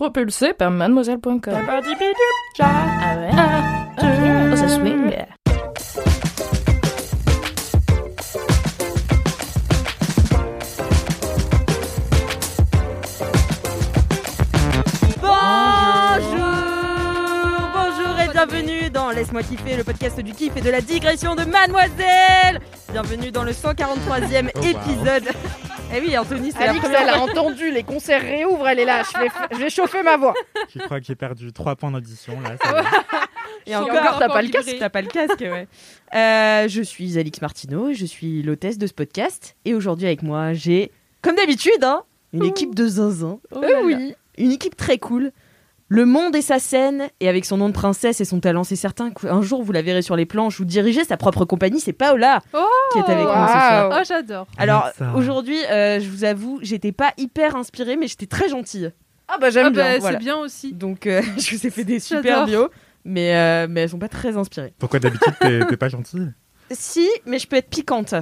Propulsé par mademoiselle.com. Ah ouais? Ah, ça swing. Bonjour Bonjour et bienvenue dans Laisse-moi kiffer, le podcast du kiff et de la digression de Mademoiselle Bienvenue dans le 143e épisode. Eh oui, Anthony, c'est la Alix, première elle a entendu, les concerts réouvrent, elle est là. Je vais, je vais chauffer ma voix. Je crois que j'ai perdu 3 points d'audition là. ça. Et encore, encore, t'as pas le casque T'as pas le casque, ouais. Euh, je suis Alix Martineau, je suis l'hôtesse de ce podcast. Et aujourd'hui, avec moi, j'ai, comme d'habitude, hein, une équipe de zinzin. Oh Euh, là là. oui. Une équipe très cool. Le monde et sa scène, et avec son nom de princesse et son talent, c'est certain qu'un jour vous la verrez sur les planches ou diriger sa propre compagnie, c'est Paola Oh qui est avec nous ce Waouh. soir. Oh, j'adore. Alors aujourd'hui, euh, je vous avoue, j'étais pas hyper inspirée, mais j'étais très gentille. Ah bah j'aime Ah bien. bah, voilà. C'est bien aussi. Donc euh, je vous ai fait des super bios, mais, euh, mais elles sont pas très inspirées. Pourquoi d'habitude t'es pas gentille? Si, mais je peux être piquante.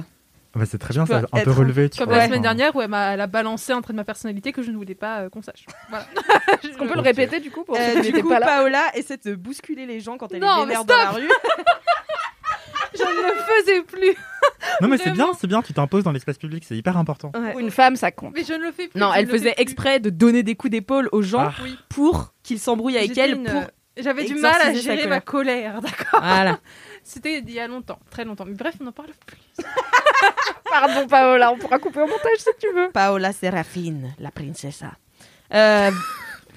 Ah bah, C'est très bien, ça un peu relevé. Tu Comme vois. la semaine dernière où elle, a balancé un trait de ma personnalité que je ne voulais pas euh, qu'on sache. Voilà. Est-ce qu'on peut le répéter du coup pour Euh, du coup, pas là Paola essaie de bousculer les gens quand elle Non, est vénère dans la rue. Je ne le faisais plus. Non mais c'est bien, c'est bien, tu t'imposes dans l'espace public, c'est hyper important. Ouais. Une femme, ça compte. Mais je ne le fais plus. Non, elle faisait exprès de donner des coups d'épaule aux gens Ah. Pour qu'ils s'embrouillent avec elle. une- Pour... J'avais du mal à gérer ma colère, d'accord Voilà. C'était il y a longtemps, très longtemps. Mais bref, on n'en parle plus. Pardon Paola, on pourra couper au montage si tu veux. Paola Serafine, la princessa. Euh,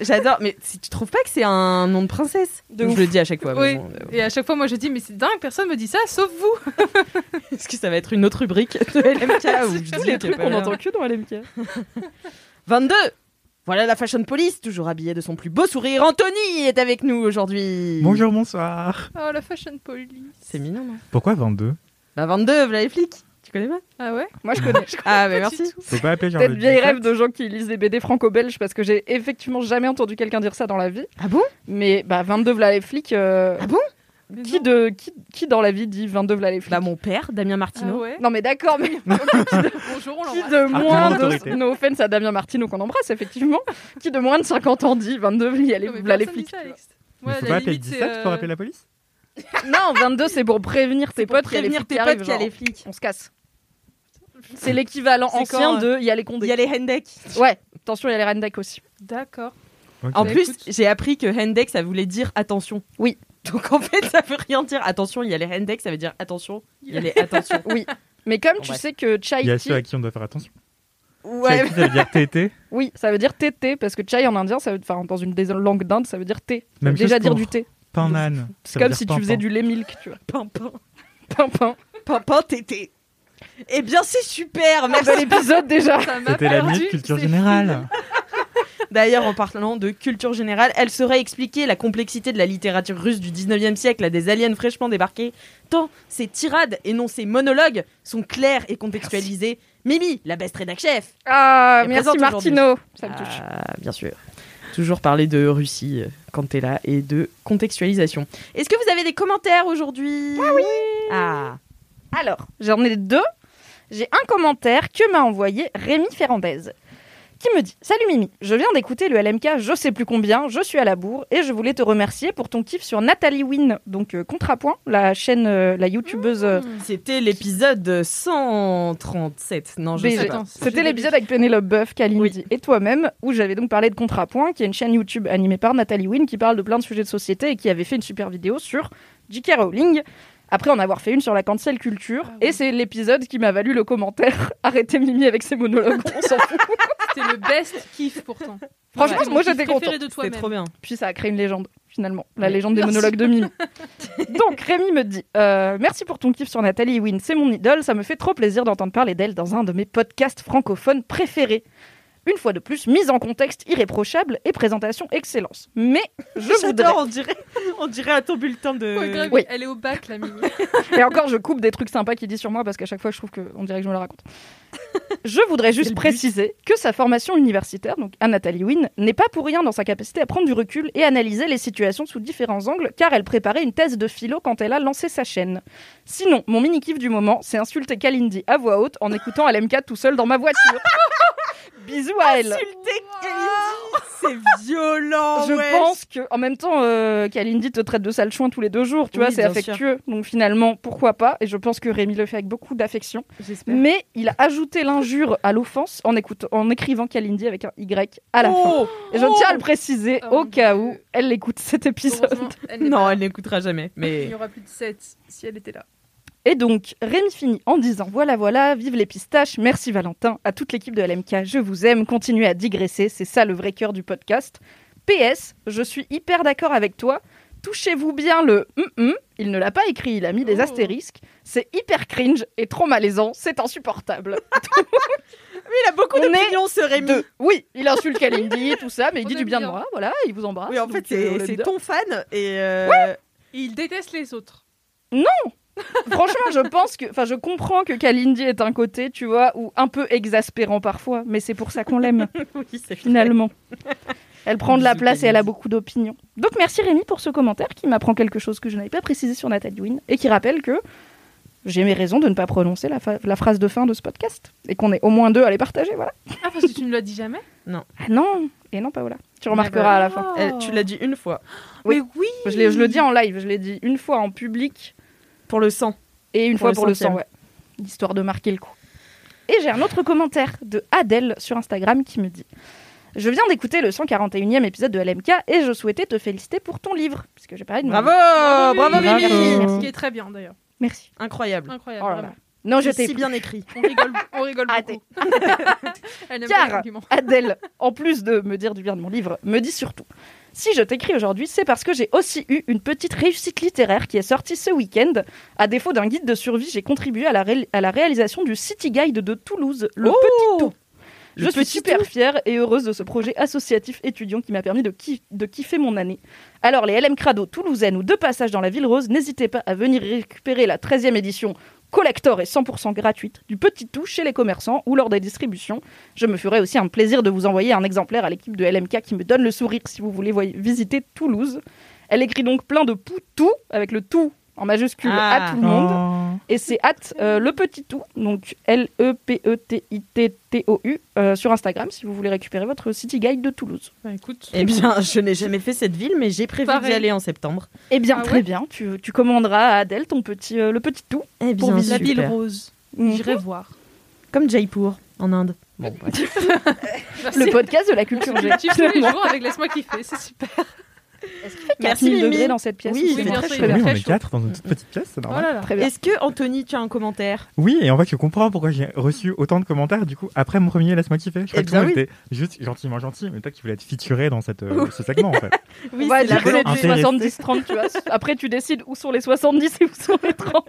J'adore, mais si tu trouves pas que c'est un nom de princesse De Je ouf. le dis à chaque fois. Oui. bon, euh, Et à chaque fois, moi, je dis, mais c'est dingue, personne me dit ça, sauf vous. Est-ce que ça va être une autre rubrique de LMK où je Tous dis les trucs qu'on Paola- entend que dans LMK. 22 Voilà la Fashion Police, toujours habillée de son plus beau sourire. Anthony est avec nous aujourd'hui. Bonjour, bonsoir. Oh, la fashion police. C'est mignon, non? Pourquoi 22 Bah 22, voilà les flics. Tu connais pas? Ah ouais? Moi je connais. Ah, bah Pas merci. Faut pas appeler Peut-être le vieille 17? rêve de gens qui lisent des BD franco-belges parce que j'ai effectivement jamais entendu quelqu'un dire ça dans la vie. Ah bon? Mais bah 22 v'là les flics. euh, Ah bon? Mais qui, de, qui, qui dans la vie dit 22 v'là les flics Bah mon père, Damien Ah Martineau. ouais Non mais d'accord, mais Bonjour, on qui de moins de... No offense à Damien Martino qu'on embrasse effectivement. qui de moins de 50 ans dit 22 v'là les, Non, les flics. ça, Ouais, faut pas appeler limite, 17 c'est, pour euh, appeler la police Non, 22 c'est pour prévenir tes Pour potes qu'il y a les prévenir flics tes qui potes qu'il y a les flics. On se casse. C'est l'équivalent ancien quand, de il y a les Il condés. y a les Hendek. Ouais, attention, il y a les Rendek aussi. D'accord. En Bah, plus, j'ai appris que Hendek, ça voulait dire attention. Oui. Donc en fait, ça veut rien dire. Attention, il y a les Hendek, ça veut dire attention. Il y a les attention. Oui. Mais comme Bon, tu bref. sais que Il y a chai ceux à qui on doit faire attention. Ouais. Chai ça veut dire TT. oui, ça veut dire tété parce que chai en indien, ça veut, enfin dans une des langues d'Inde, ça veut dire thé. Ça veut Même déjà dire du thé. Pain-nan. C'est comme si tu faisais du lait milk, tu vois. Pimpin. Pimpin. Pimpin, tété. Eh bien, c'est super. Un Merci. bel épisode déjà. C'était la minute culture générale. D'ailleurs, en parlant de culture générale, elle saurait expliquer la complexité de la littérature russe du 19e siècle à des aliens fraîchement débarqués, tant ses tirades et non ses monologues sont clairs et contextualisés. Mimi, la best rédac chef. Ah, merci Martino. Ça me touche. Ah, bien sûr. Toujours parler de Russie euh, quand t'es là et de contextualisation. Est-ce que vous avez des commentaires aujourd'hui? Ah oui Ah, Alors, j'en ai deux. J'ai un commentaire que m'a envoyé Rémi Ferrandez qui me dit Salut Mimi, je viens d'écouter le LMK je sais plus combien, je suis à la bourre et je voulais te remercier pour ton kiff sur Nathalie Wynne, donc euh, Contrapoint, la chaîne, euh, la youtubeuse. euh, c'était l'épisode 137. Non, je BG. sais pas. C'était l'épisode avec Pénélope Boeuf, Kalindi et toi-même, où j'avais donc parlé de Contrapoint, qui est une chaîne YouTube animée par Nathalie Wynne, qui parle de plein de sujets de société et qui avait fait une super vidéo sur J.K. Rowling. Après en avoir fait une sur la cancel culture, Ah oui. et c'est l'épisode qui m'a valu le commentaire Arrêtez Mimi avec ses monologues, on s'en fout. C'était le best kiff pourtant. Franchement, mon moi j'étais de C'était trop bien. Puis ça a créé une légende, finalement. La Oui. légende des Merci. monologues de Mimi. Donc, Rémi me dit euh, Merci pour ton kiff sur Nathalie Wynne, c'est mon idole. Ça me fait trop plaisir d'entendre parler d'elle dans un de mes podcasts francophones préférés. Une fois de plus, mise en contexte irréprochable et présentation excellence. Mais je voudrais... J'adore, on dirait, on dirait à ton bulletin de. Ouais, grave, Oui. Elle est au bac, la Mimi. Et encore, je coupe des trucs sympas qu'il dit sur moi parce qu'à chaque fois, je trouve qu'on dirait que je me la raconte. Je voudrais juste préciser que sa formation universitaire, donc à Nathalie Wynne, n'est pas pour rien dans sa capacité à prendre du recul et analyser les situations sous différents angles, car elle préparait une thèse de philo quand elle a lancé sa chaîne. Sinon, mon mini-kiff du moment, c'est insulter Kalindi à voix haute en écoutant LMK tout seul dans ma voiture. Bisous à elle. Insulter Kalindi, c'est violent. Je wesh. pense que, en même temps, euh, Kalindi te traite de sale chouin tous les deux jours, tu Oui, vois, c'est affectueux. Donc finalement, pourquoi pas? Et je pense que Rémi le fait avec beaucoup d'affection. J'espère. Mais il a ajouté l'injure à l'offense en, écoute- en écrivant Kalindi avec un Y à la fin. Oh Et je tiens à le préciser Oh au cas où elle écoute cet épisode. Elle Non, pas- elle n'écoutera jamais. Il Mais y aura plus de 7 si elle était là. Et donc, Rémi finit en disant Voilà, voilà, vive les pistaches, merci Valentin, à toute l'équipe de LMK, je vous aime, continuez à digresser, c'est ça le vrai cœur du podcast. PS, je suis hyper d'accord avec toi, touchez-vous bien le hum hum, il ne l'a pas écrit, il a mis des Oh. astérisques, c'est hyper cringe et trop malaisant, c'est insupportable. il a beaucoup d'opinions, ce Rémi. Deux. Oui, il insulte Kalindi, tout ça, mais il On dit du bien de moi, voilà, il vous embrasse. Oui, en fait, euh, c'est ton fan. Et euh, Et il déteste les autres. Franchement, je pense que, enfin, je comprends que Kalindi est un côté, tu vois, ou un peu exaspérant parfois, mais c'est pour ça qu'on l'aime. oui, c'est finalement. Elle prend de la place et elle a beaucoup d'opinions. Donc merci Rémi pour ce commentaire qui m'apprend quelque chose que je n'avais pas précisé sur Nathalie Wynne et qui rappelle que j'ai mes raisons de ne pas prononcer la, phrase de fin de ce podcast et qu'on est au moins deux à les partager, voilà. Ah, parce que tu ne l'as dit jamais? Ah non, et non Paola. Tu remarqueras bah, à la fin. Elle- tu l'as dit une fois. Oui. Mais oui je le dis en live, je l'ai dit une fois en public Pour le sang. et une Pour fois le pour le sang, ouais. Histoire de marquer le coup. Et j'ai un autre commentaire de Adèle sur Instagram qui me dit Je viens d'écouter le 141e épisode de LMK et je souhaitais te féliciter pour ton livre. Puisque j'ai parlé de mon Bravo, livre. bravo, oui. Mimi. Bravo. Ce qui est très bien d'ailleurs. Merci. Incroyable. Incroyable. Oh là là. vraiment. Non, je C'est t'ai si bien écrit. On rigole, on rigole Arrêtez. beaucoup. Elle Car. Adèle, en plus de me dire du bien de mon livre, me dit surtout Si je t'écris aujourd'hui, c'est parce que j'ai aussi eu une petite réussite littéraire qui est sortie ce week-end. À défaut d'un guide de survie, j'ai contribué à la, ré- à la réalisation du City Guide de Toulouse, le Oh Petit Tout. Le Je suis super Tout. fière et heureuse de ce projet associatif étudiant qui m'a permis de, kiff- de kiffer mon année. Alors, les LM Crado toulousaines ou de passage dans la ville rose, n'hésitez pas à venir récupérer la 13e édition collector et 100% gratuite du Petit Tout chez les commerçants ou lors des distributions. Je me ferai aussi un plaisir de vous envoyer un exemplaire à l'équipe de LMK qui me donne le sourire si vous voulez visiter Toulouse. Elle écrit donc plein de poutou avec le tout en majuscule Ah. à tout le monde. Oh. Et c'est at euh, le petit tout, donc L-E-P-E-T-I-T-T-O-U, euh, sur Instagram si vous voulez récupérer votre City Guide de Toulouse. Bah écoute. Eh bien, je n'ai jamais fait cette ville, mais j'ai prévu d'y aller en septembre. Eh bien, Ah très ouais bien, tu, tu commanderas à Adèle ton petit, euh, le petit tout. Eh Pour bien, visiter. La ville rose. Mhm. J'irai voir. Comme Jaipur, en Inde. Bon. Le podcast de la culture. Tu tous les jours avec Laisse-moi kiffer, c'est super. Est-ce qu'il fait Merci, 4000 Mimi. degrés dans cette pièce Oui, ou il c'est fait bien très sûr, fait Oui, on est quatre dans une toute petite pièce, c'est normal. Est-ce que, Anthony, tu as un commentaire? Oui, et voit que tu comprends pourquoi j'ai reçu autant de commentaires du coup après mon premier Laisse-moi kiffer. Je crois Eh que tout le monde oui. était juste gentiment gentil, mais toi qui voulais être featuré dans cette, euh, ce segment en fait. Oui, va c'est la volonté. du Intéressé. 70-30, tu vois. Après, tu décides où sont les 70 et où sont les 30.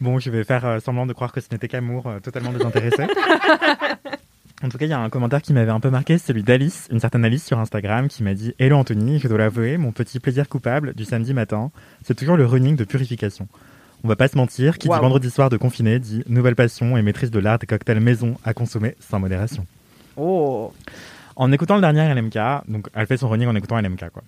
Bon, je vais faire euh, semblant de croire que ce n'était qu'amour, euh, totalement désintéressé. En tout cas, il y a un commentaire qui m'avait un peu marqué, celui d'Alice, une certaine Alice sur Instagram, qui m'a dit Hello Anthony, je dois l'avouer, mon petit plaisir coupable du samedi matin, c'est toujours le running de purification. On va pas se mentir, qui dit vendredi soir de confiné dit nouvelle passion et maîtrise de l'art des cocktails maison à consommer sans modération. Oh En écoutant le dernier LMK, donc elle fait son running en écoutant LMK quoi.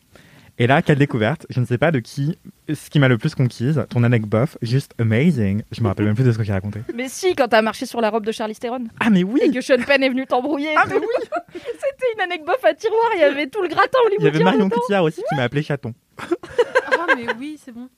Et là, quelle découverte Je ne sais pas de qui, ce qui m'a le plus conquise, ton anecdote bof, juste amazing. Je me rappelle même plus de ce que j'ai raconté. Mais si, quand t'as marché sur la robe de Charlize Theron Ah mais oui et que Sean Penn est venu t'embrouiller. Ah mais oui C'était une anecdote à tiroir, il y avait tout le gratin Il y avait Marion. Cotillard aussi qui m'a appelé chaton. Ah, mais oui, c'est bon.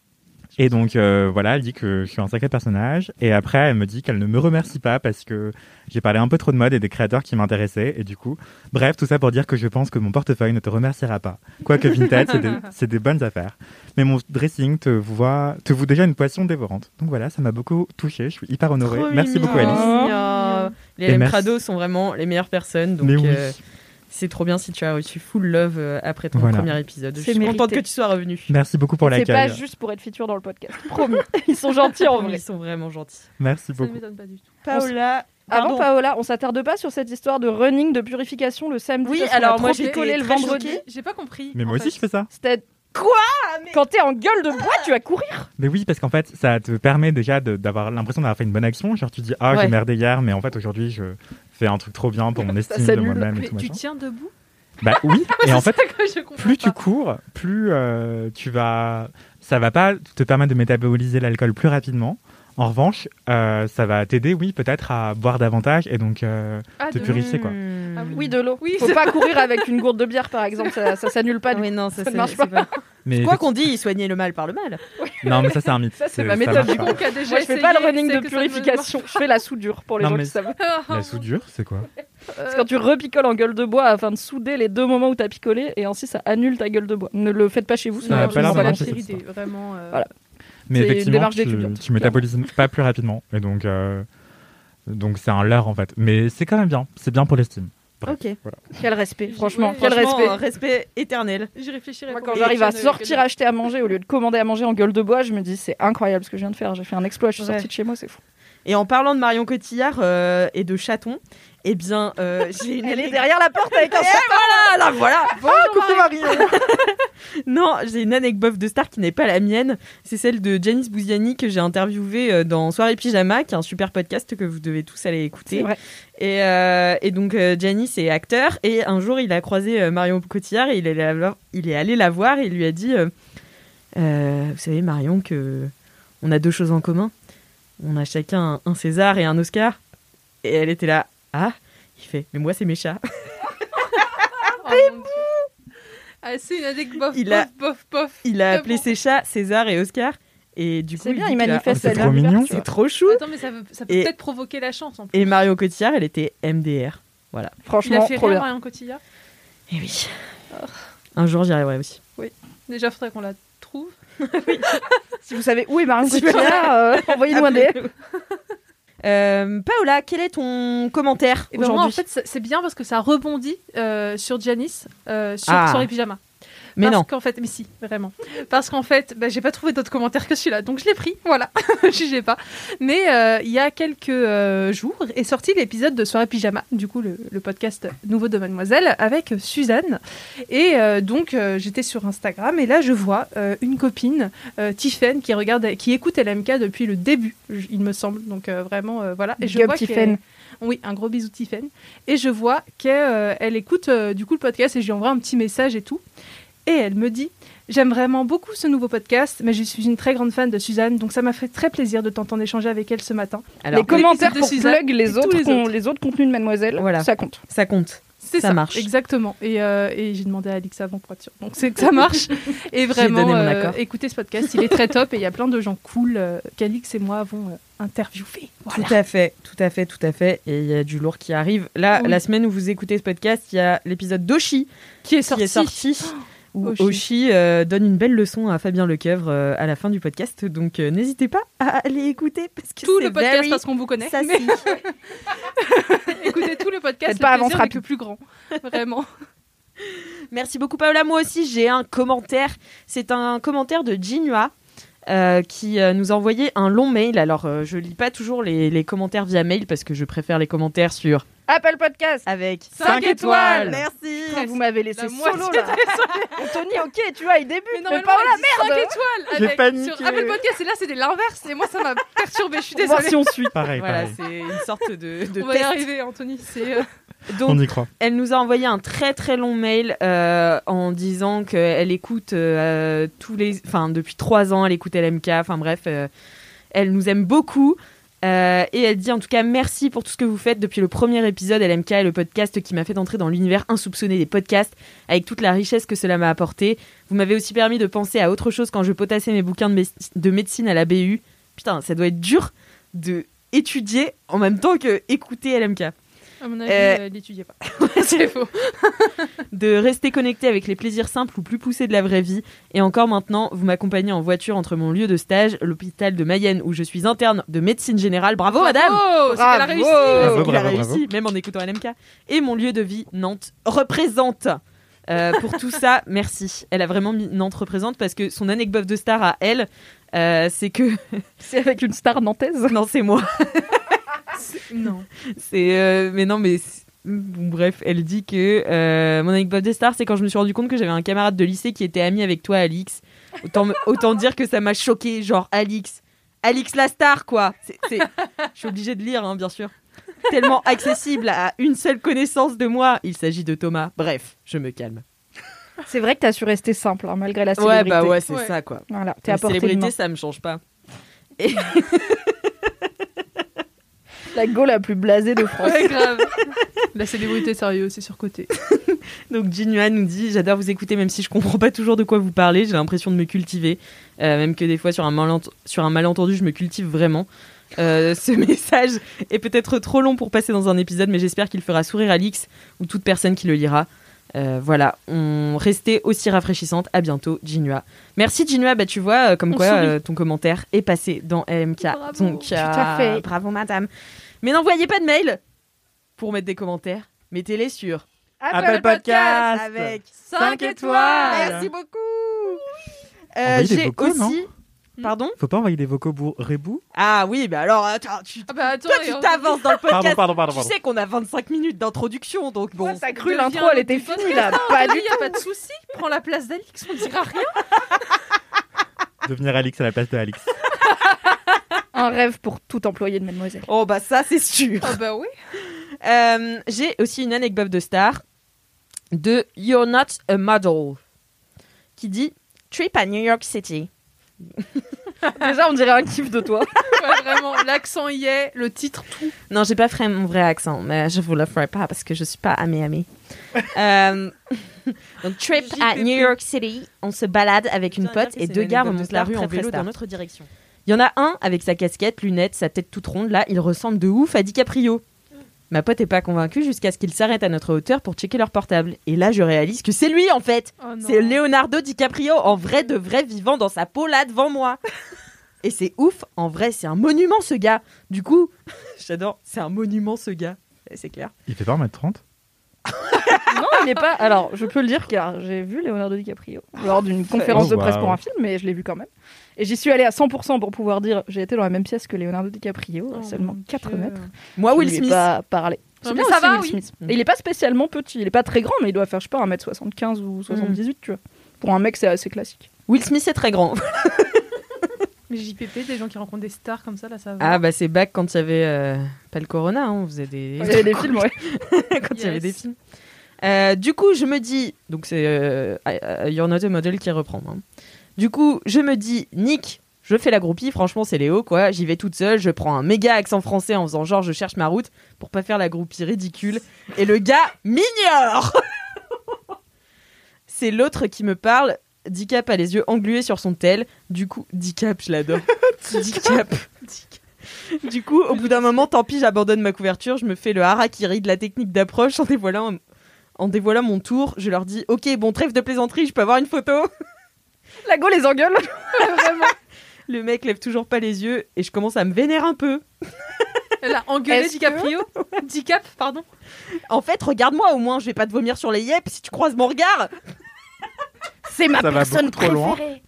Et donc euh, voilà, elle dit que je suis un sacré personnage. Et après, elle me dit qu'elle ne me remercie pas parce que j'ai parlé un peu trop de mode et des créateurs qui m'intéressaient. Et du coup, bref, tout ça pour dire que je pense que mon portefeuille ne te remerciera pas. Quoique Vinted, c'est des, bonnes affaires. Mais mon dressing te voit, te vaut déjà une poisson dévorante. Donc voilà, ça m'a beaucoup touché. Je suis hyper honoré. Trop Merci beaucoup. Alice. Les LM. Crado sont vraiment les meilleures personnes. Donc, Mais oui. euh, c'est trop bien si tu as reçu full love euh, après ton Voilà. premier épisode. Je C'est suis contente mérité. que tu sois revenu. Merci beaucoup pour C'est pas l'accueil. juste pour être feature dans le podcast. Promis. Ils sont gentils en vrai. Ils sont vraiment gentils. Merci Ça ne beaucoup. m'étonne pas du tout. Paola, Pardon. Avant Paola, on s'attarde pas sur cette histoire de running de purification le samedi. Oui, alors moi, j'ai été le vendredi. J'ai pas compris. Mais moi aussi, fait. je fais ça. C'était quoi Quand t'es en gueule de bois, tu vas courir. Mais oui, parce qu'en fait, ça te permet déjà de- d'avoir l'impression d'avoir fait une bonne action. Genre, tu dis, ah, Ouais. j'ai merdé hier, mais en fait, aujourd'hui, je fais un truc trop bien pour mon estime de moi-même et Mais tout tu machin. tiens debout? Bah oui, et en fait, plus tu cours, plus euh, tu vas. Ça va pas te permettre de métaboliser l'alcool plus rapidement. En revanche, euh, ça va t'aider, oui, peut-être à boire davantage et donc euh, Ah, te de- purifier, quoi. Ah Oui, de l'eau. Oui, Faut c'est- pas courir avec une gourde de bière, par exemple. Ça, ça s'annule pas. Ah du oui, non, ça, Ça c'est- marche c'est pas. Mais Quoi qu'on dit, soigner le mal par le mal. Non, mais ça, c'est un mythe. Ça, c'est ma méthode, du a déjà Moi, je fais pas le running c'est de ne purification. Je fais la soudure pour les Non, gens mais- qui savent. La soudure, c'est quoi? C'est quand tu repicoles en gueule de bois afin de souder les deux moments où t'as picolé et ainsi ça annule ta gueule de bois. Ne le faites pas chez vous, je pas la pire cette idée, vraiment. euh, Voilà. Mais effectivement, tu, tu métabolises pas plus rapidement. Et donc, euh, donc c'est un leurre, en fait. Mais c'est quand même bien. C'est bien pour l'estime. Bref, Ok. voilà. Quel respect, franchement, quel Franchement, respect. un respect éternel. J'y réfléchirai. Moi, quand j'arrive à prochaines, sortir euh, acheter à manger au lieu de commander à manger en gueule de bois, je me dis c'est incroyable ce que je viens de faire. J'ai fait un exploit, je suis Ouais. sortie de chez moi, c'est fou. Et en parlant de Marion Cotillard euh, et de chaton, eh bien, euh, j'ai une Elle est anecdote- derrière la porte avec un Et voilà, là, voilà. coucou Marion. Non, j'ai une anecdote de star qui n'est pas la mienne. C'est celle de Janice Bouziani que j'ai interviewée euh, dans Soirée Pyjama, qui est un super podcast que vous devez tous aller écouter. Et, euh, et donc euh, Janice est acteur et un jour il a croisé euh, Marion Cotillard et il est, allé la voir- il est allé la voir et il lui a dit Euh, Vous savez Marion que on a deux choses en commun. On a chacun un César et un Oscar. Et elle était là Ah Il fait Mais moi c'est mes chats. oh. Ah, c'est une anecdote bof, Il bof, a- bof, bof. Il a appelé bon. ses chats César et Oscar. Et du coup C'est bien, il a- manifeste C'est trop mignon. C'est trop chou. Attends, mais ça, veut- ça peut Et- peut-être provoquer la chance en plus. Et Marion Cotillard, elle était MDR. Il a Franchement, fait trop rire bien. Marion Cotillard. Et oui. Un jour j'y arriverai aussi. Déjà, faudrait qu'on la trouve. Si vous savez où est Marion Cotillard, euh, envoyez-nous un DM. Euh, Paola, quel est ton commentaire Et ben en fait, c'est- bien parce que ça rebondit euh, sur Janice, euh, sur, Ah. sur les pyjamas. Mais parce non. qu'en fait, mais si, vraiment. Parce qu'en fait, bah, j'ai pas trouvé d'autres commentaires que celui-là, donc je l'ai pris, voilà. Jugez pas. Mais euh, il y a quelques euh, jours est sorti l'épisode de Soirée Pyjama, du coup le, le podcast nouveau de Mademoiselle avec Suzanne. Et euh, donc j'étais sur Instagram et là je vois une copine, Tiffen, qui regarde, qui écoute LMK depuis le début, il me semble. Donc vraiment, voilà. Et je Big up vois Tiffen. oui, un gros bisou Tiffen. Et je vois qu'elle euh, elle écoute euh, du coup le podcast et je lui envoie un petit message et tout. Et elle me dit J'aime vraiment beaucoup ce nouveau podcast, mais je suis une très grande fan de Suzanne, donc ça m'a fait très plaisir de t'entendre échanger avec elle ce matin. Alors, les commentaires de pour Suzanne plug les autres, les autres. les autres contenus de Mademoiselle, Voilà. ça compte. ça compte. C'est Ça ça, marche. Exactement. Et, euh, et j'ai demandé à Alix avant pour être sûre. Donc c'est que ça marche. et vraiment, donné mon euh, écoutez ce podcast, il est très top et il y a plein de gens cool euh, qu'Alix et moi avons euh, interviewé. Voilà. Tout à fait, tout à fait, tout à fait. Et il y a du lourd qui arrive. Là, Oui. la semaine où vous écoutez ce podcast, il y a l'épisode d'Oshi Qui est qui sorti. est sorti. Où Oshi. Oshi euh, donne une belle leçon à Fabien Lecoeuvre euh, à la fin du podcast. Donc euh, n'hésitez pas à aller écouter parce que Tout le podcast very parce qu'on vous connaît. Mais écoutez tout le podcast. Pas rapide. le plus grand. Vraiment. Merci beaucoup Paola. Moi aussi j'ai un commentaire. C'est un commentaire de Jinua. euh, qui euh, nous a envoyé un long mail. Alors, euh, je lis pas toujours les, les commentaires via mail parce que je préfère les commentaires sur Apple Podcast. avec Cinq étoiles. Merci. Putain, vous m'avez laissé La solo là. Anthony, ok, tu vois, il débute. Mais Mais, normalement, Paola, elle dit merde. 5 étoiles J'ai avec, paniqué. sur Apple Podcast et là c'était l'inverse et moi ça m'a perturbé. Je suis On va voir désolée. si on suit. Pareil, Voilà, pareil. c'est une sorte de, de On va y test. arriver, Anthony. C'est euh, Donc, On y croit. Elle nous a envoyé un très très long mail euh, en disant qu'elle écoute euh, tous les, enfin depuis trois ans, elle écoute LMK. Enfin bref, euh, elle nous aime beaucoup. Euh, et elle dit en tout cas merci pour tout ce que vous faites depuis le premier épisode LMK est le podcast qui m'a fait entrer dans l'univers insoupçonné des podcasts avec toute la richesse que cela m'a apporté. Vous m'avez aussi permis de penser à autre chose quand je potassais mes bouquins de, de médecine à la BU. Putain, ça doit être dur de étudier en même temps que écouter LMK. À mon avis, Euh, elle n'étudiait pas. c'est faux. de rester connecté avec les plaisirs simples ou plus poussés de la vraie vie. Et encore maintenant, vous m'accompagnez en voiture entre mon lieu de stage, l'hôpital de Mayenne où je suis interne de médecine générale. Bravo, madame Bravo, c'est qu'elle a Bravo. réussi. Bravo, bravo, réussi, bravo. même en écoutant LMK. Et mon lieu de vie, Nantes, représente. Euh, pour tout ça, merci. Elle a vraiment mis Nantes représente parce que son anecdote de star à elle, euh, c'est que C'est avec une star nantaise? non, c'est moi. Non. C'est euh, mais non mais bref, elle dit que euh, mon anecdote des stars, c'est quand je me suis rendu compte que j'avais un camarade de lycée qui était ami avec toi, Alix. Autant autant dire que ça m'a choqué, genre Alix, Alix la star quoi. Je suis obligée de lire, hein, bien sûr. Tellement accessible à une seule connaissance de moi. Il s'agit de Thomas. Bref, je me calme. C'est vrai que t'as su rester simple, hein, malgré la Ouais, célébrité. bah ouais, c'est Ouais. ça quoi. Voilà, t'es La à portée de célébrité, ça me change pas. La go la plus blasée de France. Ouais, grave. La célébrité, sérieux, c'est surcoté. Donc Jinua nous dit J'adore vous écouter, même si je comprends pas toujours de quoi vous parlez. J'ai l'impression de me cultiver. Euh, même que des fois, sur un, malent- sur un malentendu, je me cultive vraiment. Euh, ce message est peut-être trop long pour passer dans un épisode, mais j'espère qu'il fera sourire Alix ou toute personne qui le lira. Euh, voilà, on restait aussi rafraîchissante. À bientôt, Jinua. Merci Jinua. Bah tu vois, euh, comme On quoi euh, ton commentaire est passé dans LMK. Bravo. Donc Tout à fait. bravo madame. Mais n'envoyez pas de mail pour mettre des commentaires. Mettez-les sur Apple Podcast avec 5 étoiles Merci beaucoup. J'ai aussi. Non Pardon Faut pas envoyer des vocaux pour Rebou Ah oui, bah alors attends, tu... Ah bah attends, toi tu on- t'avances dans le podcast. Pardon, pardon, pardon. Tu sais qu'on a 25 minutes d'introduction, donc bon. Ouais, ça cru, l'intro, elle était finie là. Pas du Il y a pas de souci. Prends la place d'Alix, on dira rien. Devenir Alix à la place de Alix. Un rêve pour tout employé de Mademoiselle. Oh bah ça c'est sûr. Ah bah oui. Euh, J'ai aussi une anecdote de star de You're Not a Model qui dit Trip à New York City. Déjà, on dirait un kiff de toi. Ouais, vraiment, l'accent y est, le titre, tout. Non, j'ai pas fait mon vrai accent, mais je vous le ferai pas parce que je suis pas amé amé. euh, donc trip à. New York City, on se balade avec une pote et deux gars remontent la rue en vélo dans notre direction. Il y en a un avec sa casquette, lunettes, sa tête toute ronde. Là, il ressemble de ouf à DiCaprio. Ma pote est pas convaincue jusqu'à ce qu'il s'arrête à notre hauteur pour checker leur portable. Et là, je réalise que c'est lui en fait. Oh. C'est Leonardo DiCaprio en vrai de vrai vivant dans sa peau là devant moi. Et c'est ouf, en vrai, c'est un monument ce gars. Du coup, j'adore, c'est un monument ce gars. C'est clair. Il fait pas 1m30 Non, il est pas. Alors, je peux le dire car j'ai vu Leonardo DiCaprio lors d'une conférence Oh, de presse wow. pour un film, mais je l'ai vu quand même. Et j'y suis allée à 100% pour pouvoir dire j'ai été dans la même pièce que Leonardo DiCaprio, à Oh seulement mon 4 Dieu. mètres. Moi, Je Will ai Smith. pas parlé. C'est mais bien ça aussi, va, Will oui. Smith. Mm. Et il est pas spécialement petit, il est pas très grand, mais il doit faire, je sais pas, 1m75 ou 78, tu vois. Pour un mec, c'est assez classique. Will Smith est très grand. Mais JPP, des gens qui rencontrent des stars comme ça, là, ça va. Ah bah c'est back quand il y avait euh, pas le corona, hein, on faisait des Il y avait des films, ouais. quand il y avait des films. Euh, du coup, je me dis, donc c'est euh, You're Not a Model qui reprend. hein. Du coup, je me dis, Nick, je fais la groupie, franchement c'est Léo quoi, j'y vais toute seule, je prends un méga accent français en faisant genre je cherche ma route pour pas faire la groupie ridicule. Et le gars m'ignore C'est l'autre qui me parle, Dicap a les yeux englués sur son tel, du coup, Dicap, je l'adore. Dicap. Du coup, au bout d'un moment, tant pis, j'abandonne ma couverture, je me fais le harakiri de la technique d'approche en dévoilant, en dévoilant mon tour. Je leur dis Ok, bon, trêve de plaisanterie, je peux avoir une photo La go les engueule. Le mec lève toujours pas les yeux et je commence à me vénérer un peu. Elle a engueulé DiCaprio. Dicap, pardon. En fait, regarde-moi au moins, je vais pas te vomir sur les yep si tu croises mon regard. C'est ma Ça personne trop loin. préférée.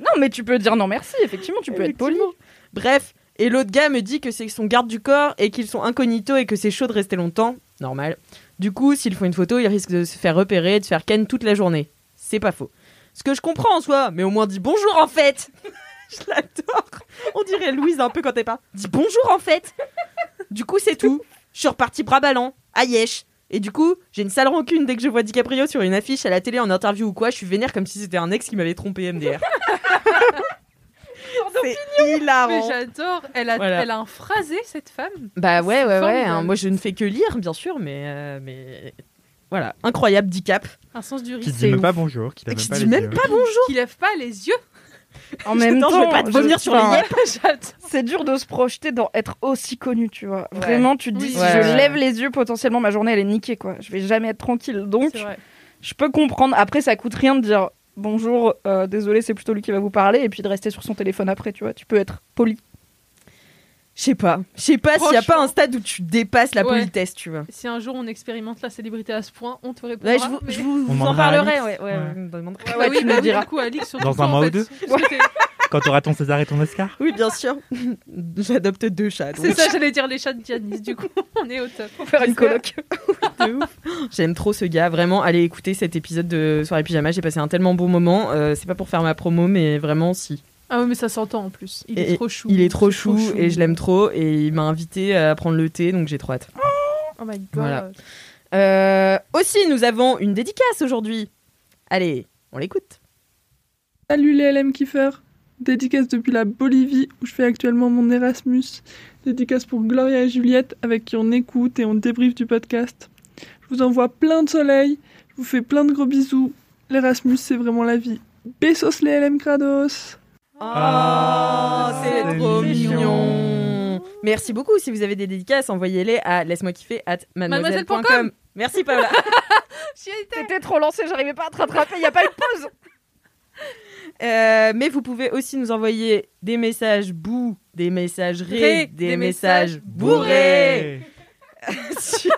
non, mais tu peux dire non merci, effectivement, tu peux être poli. Bref, et l'autre gars me dit que c'est son garde du corps et qu'ils sont incognito et que c'est chaud de rester longtemps. Normal. Du coup, s'ils font une photo, ils risquent de se faire repérer et de se faire ken toute la journée. C'est pas faux. Ce que je comprends en soi, mais au moins dis bonjour en fait. je l'adore. On dirait Louise un peu quand elle parle. Dis bonjour en fait. Du coup, c'est tout. Je suis reparti bras ballants, à Yesh. Et du coup, j'ai une sale rancune dès que je vois DiCaprio sur une affiche à la télé en interview ou quoi. Je suis vénère comme si c'était un ex qui m'avait trompé MDR. c'est Mais hilarant. j'adore. Elle a, Voilà. elle a un phrasé, cette femme. Bah ouais, ouais, ouais. hein. Moi, je ne fais que lire, bien sûr, mais, euh, mais voilà, incroyable, Dicap. Un sens du Qui risque. dit C'est même pas bonjour, qui lève Qui même pas dit les même yeux. pas bonjour. Qui lève pas les yeux. En même Non, je temps, vais pas te vomir sur les. C'est dur de se projeter dans être aussi connu, tu vois. Vraiment, tu te dis Oui, si ouais, je ouais. lève les yeux, potentiellement ma journée elle est niquée, quoi. Je vais jamais être tranquille. Donc, je peux comprendre. Après, ça coûte rien de dire bonjour, euh, désolé, c'est plutôt lui qui va vous parler, et puis de rester sur son téléphone après, tu vois. Tu peux être poli. Je sais pas. Je sais pas s'il y a pas un stade où tu dépasses la Ouais. politesse, tu vois. Si un jour on expérimente la célébrité à ce point, on te répondra. Ouais, je vous, mais- je vous, en parlerai, ouais, ouais, Ouais. me oui, tu bah nous oui, diras. Du coup, Alix, Dans un mois ou deux Quand t'auras ton César et ton Oscar. Oui, bien sûr. J'adopte deux chats. C'est ça, j'allais dire les chats de Dianis, du coup. On est au top. Pour faire une coloc. de ouf. J'aime trop ce gars. Vraiment, allez écouter cet épisode de Soirée Pyjama. J'ai passé un tellement bon moment. Euh, c'est pas pour faire ma promo, mais vraiment, si. Ah oui, mais ça s'entend en plus. Il Et- est trop chou. Il est trop chou, et je l'aime trop. Et il m'a invité à prendre le thé, donc j'ai trop hâte. Oh my god. Voilà. Euh, aussi, nous avons une dédicace aujourd'hui. Allez, on l'écoute. Salut les LM kiffers Dédicace depuis la Bolivie où je fais actuellement mon Erasmus. Dédicace pour Gloria et Juliette avec qui on écoute et on débriefe du podcast. Je vous envoie plein de soleil, je vous fais plein de gros bisous. L'Erasmus c'est vraiment la vie. Besos les LM Krados Oh, Ah, c'est c'est trop mignon. mignon. Merci beaucoup. Si vous avez des dédicaces, envoyez-les à laisse-moi kiffer at mademoiselle.com. Merci Paola. T'étais trop lancé, j'arrivais pas à te rattraper, y a pas eu de pause. Euh, mais vous pouvez aussi nous envoyer des messages bou, des messages ré, Ré, des, des messages messages bourrés.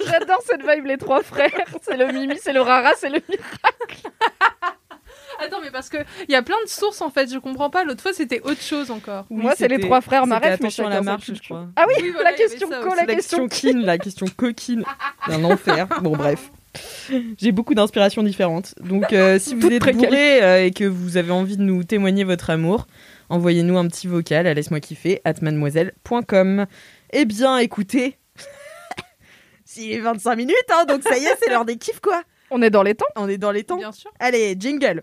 J'adore cette vibe, les trois frères. C'est le Mimi, c'est le Rara, c'est le Mimi. Attends, mais parce que il y a plein de sources en fait, je comprends pas. L'autre fois, c'était autre chose encore. Oui, Moi, c'est les trois frères Maref, mais attention à la marche, je crois. Ah oui, Oui, voilà, la question co, la La question kin, la question coquine. C'est un enfer. Bon, bref. J'ai beaucoup d'inspirations différentes. Donc, euh, si vous Toutes êtes bourré euh, et que vous avez envie de nous témoigner votre amour, envoyez-nous un petit vocal à laisse-moi kiffer at mademoiselle.com. Eh bien, écoutez, s'il est 25 minutes, hein, donc ça y est, c'est l'heure des kiffs, quoi. On est dans les temps. On est dans les temps. Bien sûr. Allez, jingle.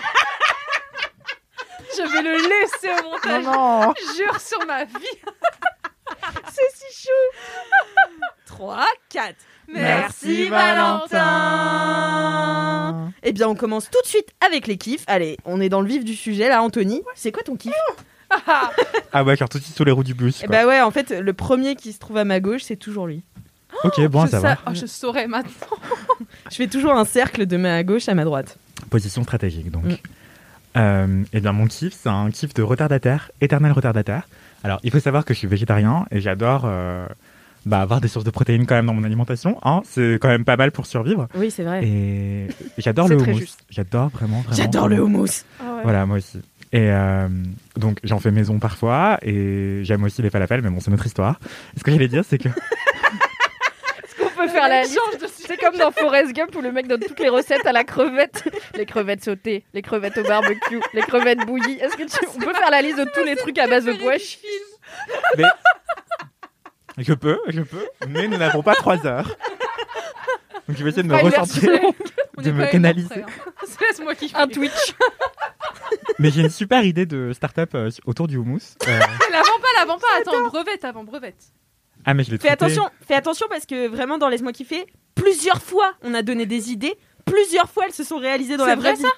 Je vais le laisser au montage. non. Jure sur ma vie. C'est si chou. 3, 4. Merci, Valentin. Eh bien, on commence tout de suite avec les kiffs. Allez, on est dans le vif du sujet là, Anthony. C'est quoi ton kiff? Ah ouais, car tout de suite sous les roues du bus. Eh quoi. bah ouais, en fait, le premier qui se trouve à ma gauche, c'est toujours lui. ok, bon, je, ça va. oh, je saurais maintenant. Je fais toujours un cercle de ma gauche à ma droite. Position stratégique, donc. Mm. Euh, et bien, mon kiff, c'est un kiff de retardataire, éternel retardataire. Alors, il faut savoir que je suis végétarien et j'adore euh, bah, avoir des sources de protéines quand même dans mon alimentation. hein. c'est quand même pas mal pour survivre. Oui, c'est vrai. Et j'adore C'est le très juste. J'adore vraiment, vraiment. J'adore le houmous. Ah ouais. Voilà, moi aussi. Et euh, donc, j'en fais maison parfois et j'aime aussi les falafels, mais bon, c'est notre histoire. Et ce que j'allais dire, c'est que. Faire la liste. C'est comme dans Forrest Gump où le mec donne toutes les recettes à la crevette. Les crevettes sautées, les crevettes au barbecue, les crevettes bouillies. Est-ce que tu... On peut faire la liste de tous les trucs à base de pois chiches mais... Je peux, je peux, mais nous n'avons pas trois heures. Donc, je vais essayer de me On de me canaliser. Laisse-moi kiffer. Un Twitch. Mais j'ai une super idée de start-up euh, autour du houmous. Euh, L'avant pas, l'avant pas. Attends, brevette avant, brevette. Ah, mais je l'ai Fais traité- attention, fais attention parce que vraiment dans Laisse-moi kiffer, plusieurs fois on a donné des idées, plusieurs fois elles se sont réalisées dans C'est la vraie vrai, vie.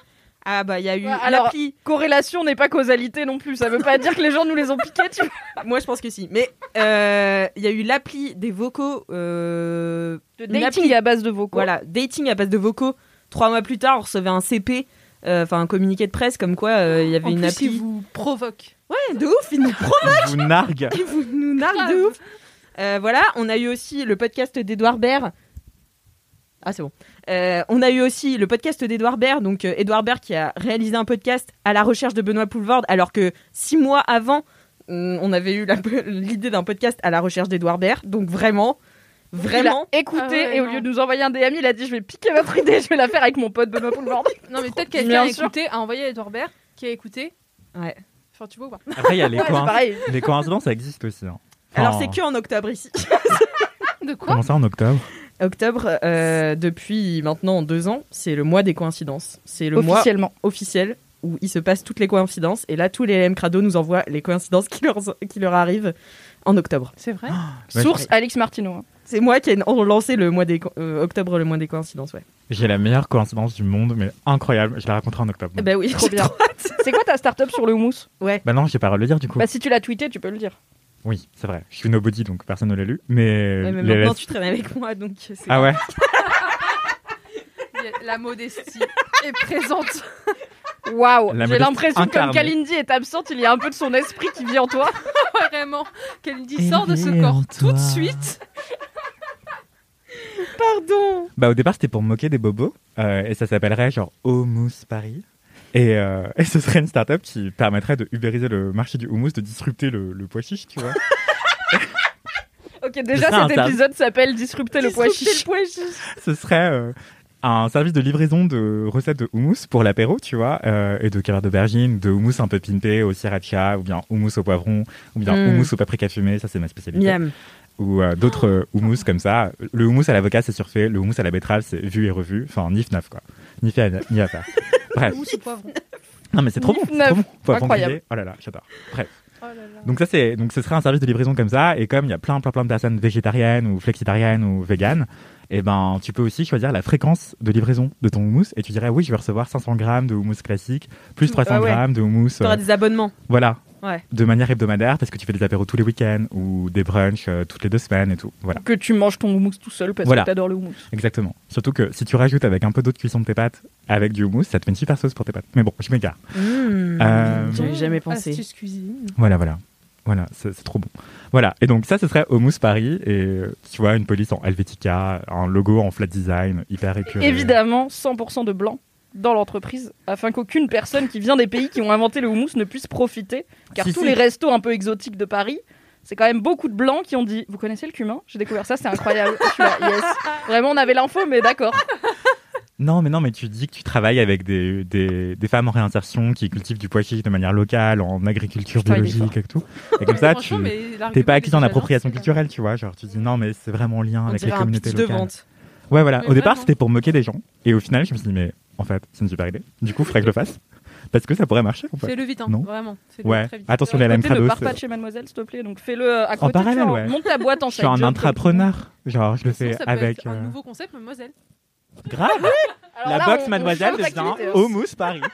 Ah bah il y a eu Ouais, alors- l'appli. Corrélation n'est pas causalité non plus. Ça veut pas dire que les gens nous les ont piqués, tu vois. Moi je pense que si. Mais euh, il y a eu l'appli des vocaux. euh, De une dating appli- à base de vocaux. Voilà, dating à base de vocaux. Trois mois plus tard, on recevait un CP, euh, enfin un communiqué de presse comme quoi euh, il y avait En une plus, appli. il vous provoque. Ouais, de ouf, ils nous Je vous nargue. Ils vous nous narguent de ouf. Euh, voilà, on a eu aussi le podcast d'Edouard Baird. Ah, c'est bon. Euh, on a eu aussi le podcast d'Edouard Baird, donc euh, Edouard Baird qui a réalisé un podcast à la recherche de Benoît Poulvord, alors que six mois avant, on avait eu l'idée d'un podcast à la recherche d'Edouard Baird. Donc vraiment, vraiment. Il a écouté Ah ouais, et au non. lieu de nous envoyer un DM, il a dit je vais piquer votre idée, je vais la faire avec mon pote Benoît Poulvord. Non, mais peut-être quelqu'un a écouté, a envoyé à Edouard Baird, qui a écouté. Ouais. Enfin, tu vois ou pas Après, il y a les, Ouais, c'est coïnc- pareil. les coïncidences, ça existe aussi. hein. Alors Enfin, c'est que en octobre ici. De quoi Comment ça en octobre? Octobre, euh, depuis maintenant deux ans, c'est le mois des coïncidences. C'est le mois Officiellement. officiel où il se passe toutes les coïncidences. Et là, tous les LM Crado nous envoient les coïncidences qui leur, qui leur arrivent en octobre. C'est vrai? Ouais, Source Alix Martino. hein. C'est moi qui ai lancé le mois des euh, octobre, le mois des coïncidences, ouais. J'ai la meilleure coïncidence du monde, mais incroyable. Je la raconterai en octobre. Ben oui, Trop bien. C'est quoi ta start-up sur le houmous Bah non, j'ai pas à le dire du coup. Bah si tu l'as tweeté, tu peux le dire. Oui, c'est vrai. Je suis nobody, donc personne ne l'a lu. Mais, Ouais, mais les maintenant, tu traînes avec moi, donc c'est Ah ouais? La modestie est présente. Waouh J'ai l'impression que comme. Kalindi est absente, il y a un peu de son esprit qui vit en toi. Vraiment. Kalindi sort de ce corps tout de suite. Pardon Bah au départ c'était pour moquer des bobos euh, et ça s'appellerait genre Houmous Paris. Et, euh, et ce serait une start-up qui permettrait de ubériser le marché du houmous, de disrupter le, le pois chiche, tu vois. Ok, déjà cet épisode s'appelle Disrupter le pois Disrupter chiche. le pois chiche. ce serait euh, un service de livraison de recettes de houmous pour l'apéro, tu vois, euh, et de caviar d'aubergine, de houmous un peu pimpé au sriracha, ou bien houmous au poivron, ou bien Mm. houmous au paprika fumé, ça c'est ma spécialité. Miam. Ou euh, d'autres euh, houmous comme ça. Le houmous à l'avocat c'est surfait, le houmous à la betterave c'est vu et revu, enfin nif neuf quoi. Ni fait à, ni à faire. Bref. Ou ce poivron. Non mais c'est trop bon, Nif trop bon. Poivron Incroyable. grillé, Oh là là, j'adore. Bref. Oh là là. Donc ça c'est donc ce serait un service de livraison comme ça et comme il y a plein plein plein de personnes végétariennes ou flexitariennes ou véganes, et ben tu peux aussi choisir la fréquence de livraison de ton houmous et tu dirais oui je vais recevoir 500 grammes de houmous classique plus 300 Ah ouais. grammes de houmous T'auras euh, des abonnements. voilà Ouais. de manière hebdomadaire parce que tu fais des apéros tous les week-ends ou des brunchs euh, toutes les deux semaines et tout voilà Que tu manges ton houmous tout seul parce Voilà. que t'adores le houmous. exactement surtout que si tu rajoutes avec un peu d'eau de cuisson de tes pâtes avec du houmous ça te fait une super sauce pour tes pâtes mais bon je m'égare Mmh. Euh, J'avais jamais pensé. Astuce cuisine. Voilà, voilà. Voilà, c'est trop bon. Voilà, et donc ça, ce serait Homus Paris, et tu vois, une police en Helvetica, un logo en flat design, hyper épuré. Évidemment, 100% de blanc dans l'entreprise afin qu'aucune personne qui vient des pays qui ont inventé le houmous ne puisse profiter. Car Si, tous si. les restos un peu exotiques de Paris, c'est quand même beaucoup de blancs qui ont dit Vous connaissez le cumin? J'ai découvert ça, c'est incroyable. Je suis là, yes. Vraiment, on avait l'info, mais d'accord. Non, mais non, mais tu dis que tu travailles avec des, des, des femmes en réinsertion qui cultivent du pois chiche de manière locale, en agriculture biologique et tout. Et comme ça, tu t'es pas acquis en des appropriation culturelle, tu vois. Genre, tu dis non, mais c'est vraiment en lien On avec les dirait un communautés pitch de locales. vente. Ouais, voilà. Mais Au départ, c'était pour moquer des gens. Et au final, je me suis dit, mais en fait, c'est une super idée. Du coup, il faudrait que je le fasse. Parce que ça pourrait marcher pas Fais-le vite, hein, Non. vraiment. Fais-le Ouais. très vite. Attention, les LM ne pars pas de chez Mademoiselle, s'il te plaît. Donc fais-le à côté. parallèle, tu vois. ouais. Monte ta boîte en Je suis un intrapreneur. Genre, je le fais ça peut avec. être un euh, nouveau concept, mademoiselle. Grave Alors La box Mademoiselle devient d'activité, hein. Homus Paris.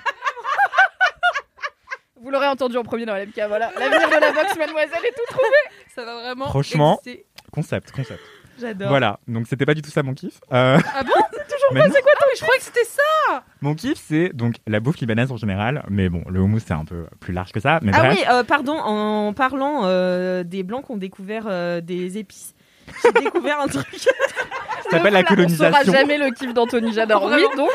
Vous l'aurez entendu en premier dans LMK, voilà. L'avenir de la box Mademoiselle est tout trouvé. Ça va vraiment. Franchement. exister. Concept, concept. J'adore. Voilà, donc c'était pas du tout ça mon kiff. Euh, Ah bon? Mais non. C'est quoi Mais je croyais que c'était ça Mon kiff, c'est donc la bouffe libanaise en général, mais bon, le houmous c'est un peu plus large que ça. Mais Ah bref, oui, euh, pardon, en parlant euh, des blancs qui ont découvert euh, des épices, j'ai découvert un truc. ça s'appelle la On saura colonisation. jamais le kiff d'Anthony, j'adore. Oui, donc.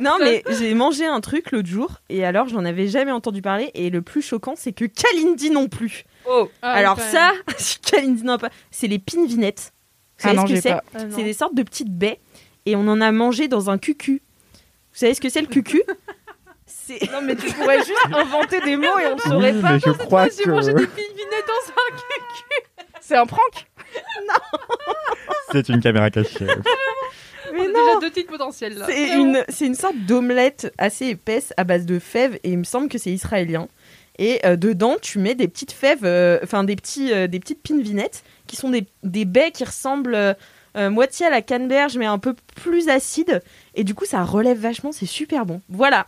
Non, mais j'ai mangé un truc l'autre jour et alors j'en avais jamais entendu parler. Et le plus choquant, c'est que Kalindi non plus. Oh. Ah, alors ça, Kalindi non pas. C'est les pinvinettes. Vous Ah savez non, ce que j'ai c'est. Ah, non. C'est des sortes de petites baies et on en a mangé dans un cucu. Vous savez ce que c'est le cucu Non, mais tu pourrais juste inventer des mots et on ne Oui, saurait pas. mais je crois J'ai mangé que des dans un cul. C'est un prank c'est une caméra cachée. Mais On a non. déjà deux titres potentiels là. C'est une, c'est une sorte d'omelette assez épaisse à base de fèves et il me semble que c'est israélien. Et euh, dedans, tu mets des petites fèves, euh, enfin des, petits, euh, des petites pinvinettes qui sont des, des baies qui ressemblent euh, moitié à la canneberge mais un peu plus acide. Et du coup, ça relève vachement, c'est super bon. Voilà.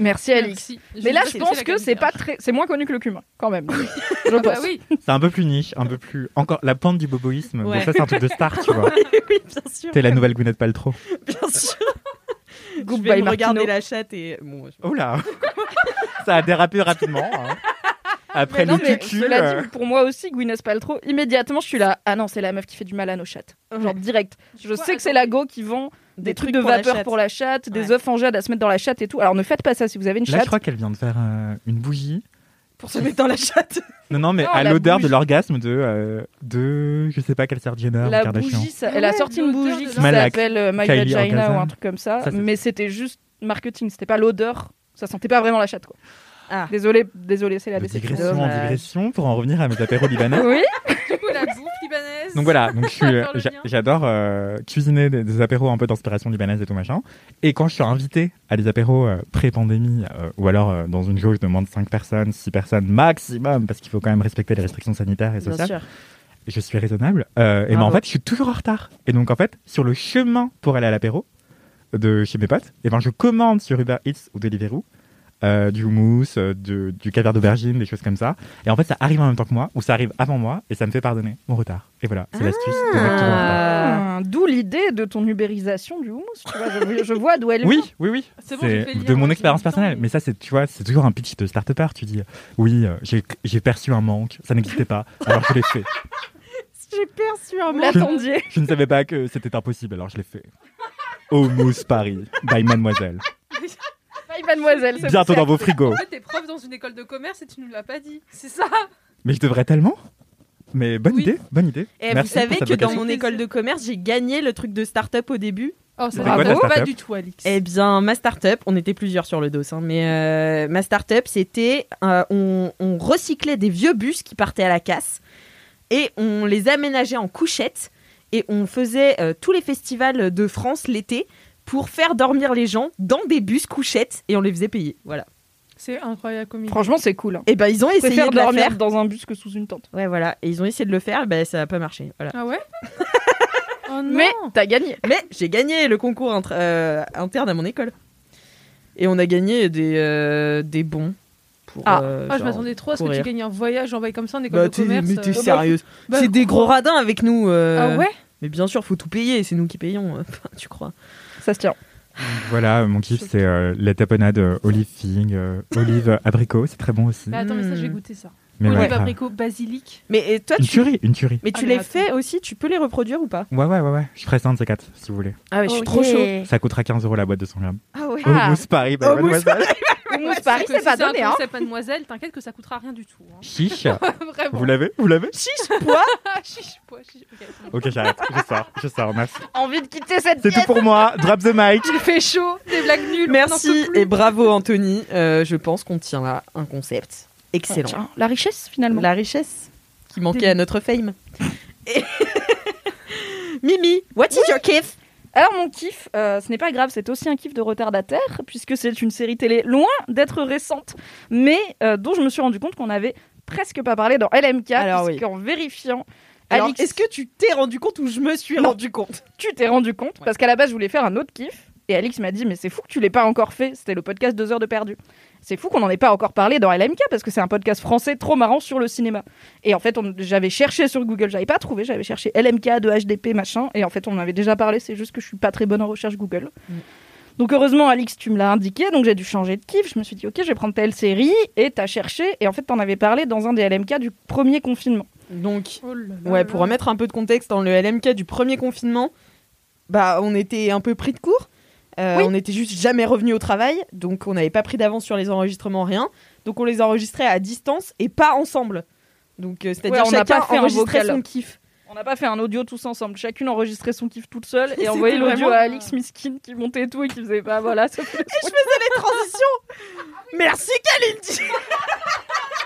Merci, Alix. Mais là, je pense que c'est pas très. C'est moins connu que le cumin, quand même. Je Ah bah pense. oui. C'est un peu plus niche, un peu plus. Encore la pente du boboïsme. Bon, ça, c'est un truc de star, tu vois. oui, bien sûr. T'es la nouvelle Gwyneth Paltrow. Bien sûr. Je vais me regarder la chatte et. Bon, je- Oh là Ça a dérapé rapidement. hein. Après Mais non, le mais cucu. cela euh, dit, pour moi aussi, Gwyneth Paltrow, immédiatement, je suis là. Ah non, c'est la meuf qui fait du mal à nos chattes. Genre direct. Je sais que c'est la go qui vend des, trucs, de pour vapeur chatte. pour la chatte, des Ouais. œufs en jade à se mettre dans la chatte et tout. Alors ne faites pas ça si vous avez une Là, je chatte. crois qu'elle vient de faire euh, une bougie. Pour se mettre dans la chatte. Non, non, mais Non, à l'odeur de l'orgasme de, euh, de. Je sais pas quelle sœur Jenner ou La Kardashian. bougie, ça- elle a Ouais, sorti une bougie qui s'appelle euh, My Kylie Vagina Orgasm. ou un truc comme ça, Ça, mais c'était juste marketing, c'était pas l'odeur. Ça sentait pas vraiment la chatte, quoi. Ah. Désolé, désolé, c'est la De digression. digression en digression pour en revenir à mes apéros libanais. Oui, Du coup, la bouffe libanaise. Donc voilà, donc lien. j'adore euh, cuisiner des, des apéros un peu d'inspiration libanaise et tout machin. Et quand je suis invité à des apéros euh, pré-pandémie, euh, ou alors euh, dans une jauge de moins de 5 personnes, 6 personnes maximum, parce qu'il faut quand même respecter les restrictions sanitaires et Bien sociales, sûr. et je suis raisonnable. euh, et ben en fait, je suis toujours en retard. Et donc en fait, sur le chemin pour aller à l'apéro de chez mes potes, et ben je commande sur Uber Eats ou Deliveroo euh, du houmous, euh, de- du caviar d'aubergine, des choses comme ça. Et en fait, ça arrive en même temps que moi, ou ça arrive avant moi, et ça me fait pardonner mon retard. Et voilà, c'est l'astuce. en retard. Ah. Ah, D'où l'idée de ton ubérisation du houmous. Tu vois, je, je vois d'où elle Oui, vient. oui, oui. C'est bon, j'ai fait le de mon expérience personnelle. mais- ça, c'est, tu vois, c'est toujours un pitch de start-upper. Tu dis, oui, euh, j'ai, j'ai perçu un manque, ça n'existait pas, alors je l'ai fait. J'ai perçu un manque. l'attendiez. Je ne savais pas que c'était impossible, alors je l'ai fait. Houmous Paris, by Mademoiselle. Bye, mademoiselle. ça Bientôt dans vos frigos. En fait, t'es prof dans une école de commerce et tu nous l'as pas dit. C'est ça. Mais je devrais tellement. Mais bonne Oui. idée, bonne idée. Et Merci vous savez que dans mon école de commerce, j'ai gagné le truc de start-up au début. Oh, ça ta pas start-up du tout, Alix. Eh bien, ma start-up, on était plusieurs sur le dos, hein, mais euh, ma start-up, c'était. euh, on, on recyclait des vieux bus qui partaient à la casse et on les aménageait en couchettes et on faisait euh, tous les festivals de France l'été pour faire dormir les gens dans des bus couchettes et on les faisait payer. Voilà. C'est incroyable comme idée. Franchement, c'est cool. hein. Et ben, ils ont Je essayé préfère de la dormir faire. dans un bus que sous une tente. Ouais, voilà. Et ils ont essayé de le faire, ben, ça n'a pas marché. Voilà. Ah ouais Oh non Mais t'as gagné. Mais j'ai gagné le concours inter- euh, interne à mon école. Et on a gagné des, euh, des bons. Pour, Ah. euh, Ah, je genre, m'attendais trop à ce que tu gagnes un voyage envoyé comme ça en école Bah, de t'es, commerce. mais t'es euh. sérieuse Bah, C'est des gros radins avec nous. euh. Ah ouais Mais bien sûr, faut tout payer, c'est nous qui payons. euh, tu crois Ça se tient. Voilà, mon kiff, c'est euh, la tapenade euh, olive fig, euh, olive abricot, c'est très bon aussi. Bah attends, mais ça, je vais Hmm. goûter ça. Mais Olive, ouais, abricot, basilic. Mais et toi, Une tu... tuerie, une tuerie. mais tu Ah, mais les fais aussi Tu peux les reproduire ou pas? Ouais, ouais, ouais, ouais. Je ferai ça un de ces quatre, si vous voulez. Ah ouais, je suis Oh, trop chaud. Ça coûtera 15 euros la boîte de 100 grammes. Ah ouais. Ah. Houmous Paris, by Houmous Mademoiselle. Houmous Ouais, Paris, c'est si pas c'est donné. Hein. concept mademoiselle, t'inquiète que ça coûtera rien du tout. hein. Chiche. Vraiment. Vous l'avez Vous l'avez Chiche pois Ah, chiche, chiche. Ok, c'est j'arrête. Je sors, je sors, merci. Envie de quitter cette C'est tout pour moi. Drop the mic. Il fait chaud, des blagues nulles. Merci et bravo Anthony. Euh, je pense qu'on tient là un concept excellent. Tiens, la richesse finalement. La richesse qui manquait à notre fame. Et- Mimi, what is your kiff Alors mon kiff, euh, ce n'est pas grave, c'est aussi un kiff de retardataire, puisque c'est une série télé loin d'être récente, mais euh, dont je me suis rendu compte qu'on avait presque pas parlé dans LMK, Alors puisqu'en vérifiant, Alors, Alix, est-ce que tu t'es rendu compte ou je me suis Non. rendu compte? Tu t'es rendu compte Parce qu'à la base, je voulais faire un autre kiff, et Alix m'a dit, mais c'est fou que tu l'aies pas encore fait, c'était le podcast 2 heures de perdu. C'est fou qu'on n'en ait pas encore parlé dans LMK, parce que c'est un podcast français trop marrant sur le cinéma. Et en fait, on- j'avais cherché sur Google, j'avais pas trouvé, j'avais cherché LMK de HDP, machin, et en fait, on en avait déjà parlé, c'est juste que je suis pas très bonne en recherche Google. Donc heureusement, Alix, tu me l'as indiqué, donc j'ai dû changer de kiff. Je me suis dit, ok, je vais prendre telle série, et t'as cherché, et en fait, t'en avais parlé dans un des LMK du premier confinement. Donc, Oh là là ouais, là pour là. remettre un peu de contexte dans le LMK du premier confinement, bah on était un peu pris de court. Euh, Oui. On était juste jamais revenu au travail, donc on n'avait pas pris d'avance sur les enregistrements, rien. Donc on les enregistrait à distance et pas ensemble. Donc euh, c'est-à-dire Ouais, on n'a chacun pas fait un enregistrait son kiff. On n'a pas fait un audio tous ensemble, chacune enregistrait son kiff toute seule, et envoyait l'audio à Alix Miskin qui montait et tout, et qui faisait, bah voilà, ça fait... Je faisais les transitions. Merci Kalindi.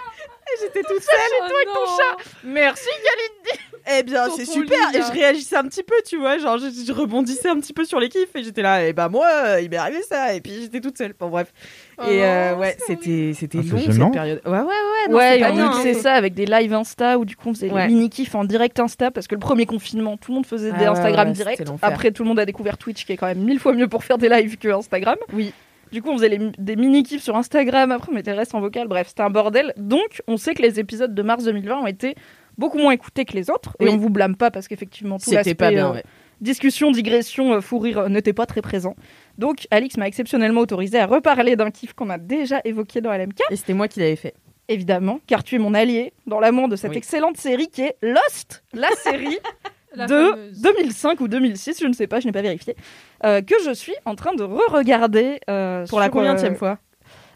Et j'étais toute seule. Oh non. Merci Galine Eh bien, c'est super. Et je réagissais un petit peu, tu vois. Genre, je, je rebondissais un petit peu sur les kiffs. Et j'étais là, et bah moi, euh, il m'est arrivé ça. Et puis j'étais toute seule. Bon, bref. Oh et euh, ouais, c'est c'était c'était Ah, c'est long gênant. cette période. Ouais, ouais, ouais. non, Ouais, c'est on mixait hein. ça avec des lives Insta où du coup on faisait Ouais. des mini kiffs en direct Insta parce que le premier confinement, tout le monde faisait des Ah Instagram ouais, direct. Après, tout le monde a découvert Twitch qui est quand même mille fois mieux pour faire des lives que Instagram. Oui. Du coup, on faisait les- des mini kiffs sur Instagram. Après, on mettait le reste en vocal. Bref, c'était un bordel. Donc, on sait que les épisodes de mars 2020 ont été beaucoup moins écoutés que les autres. Et Oui. on vous blâme pas parce qu'effectivement, tout C'était l'aspect pas bien, euh, ouais. discussion, digression, euh, fou rire euh, n'était pas très présent. Donc, Alix m'a exceptionnellement autorisé à reparler d'un kiff qu'on a déjà évoqué dans LMK Et c'était moi qui l'avais fait. évidemment, car tu es mon allié dans l'amour de cette Oui. excellente série qui est Lost, la série La de fameuse. 2005 ou 2006, je ne sais pas, je n'ai pas vérifié, que je suis en train de re-regarder. euh, Pour la sur, combienième euh, fois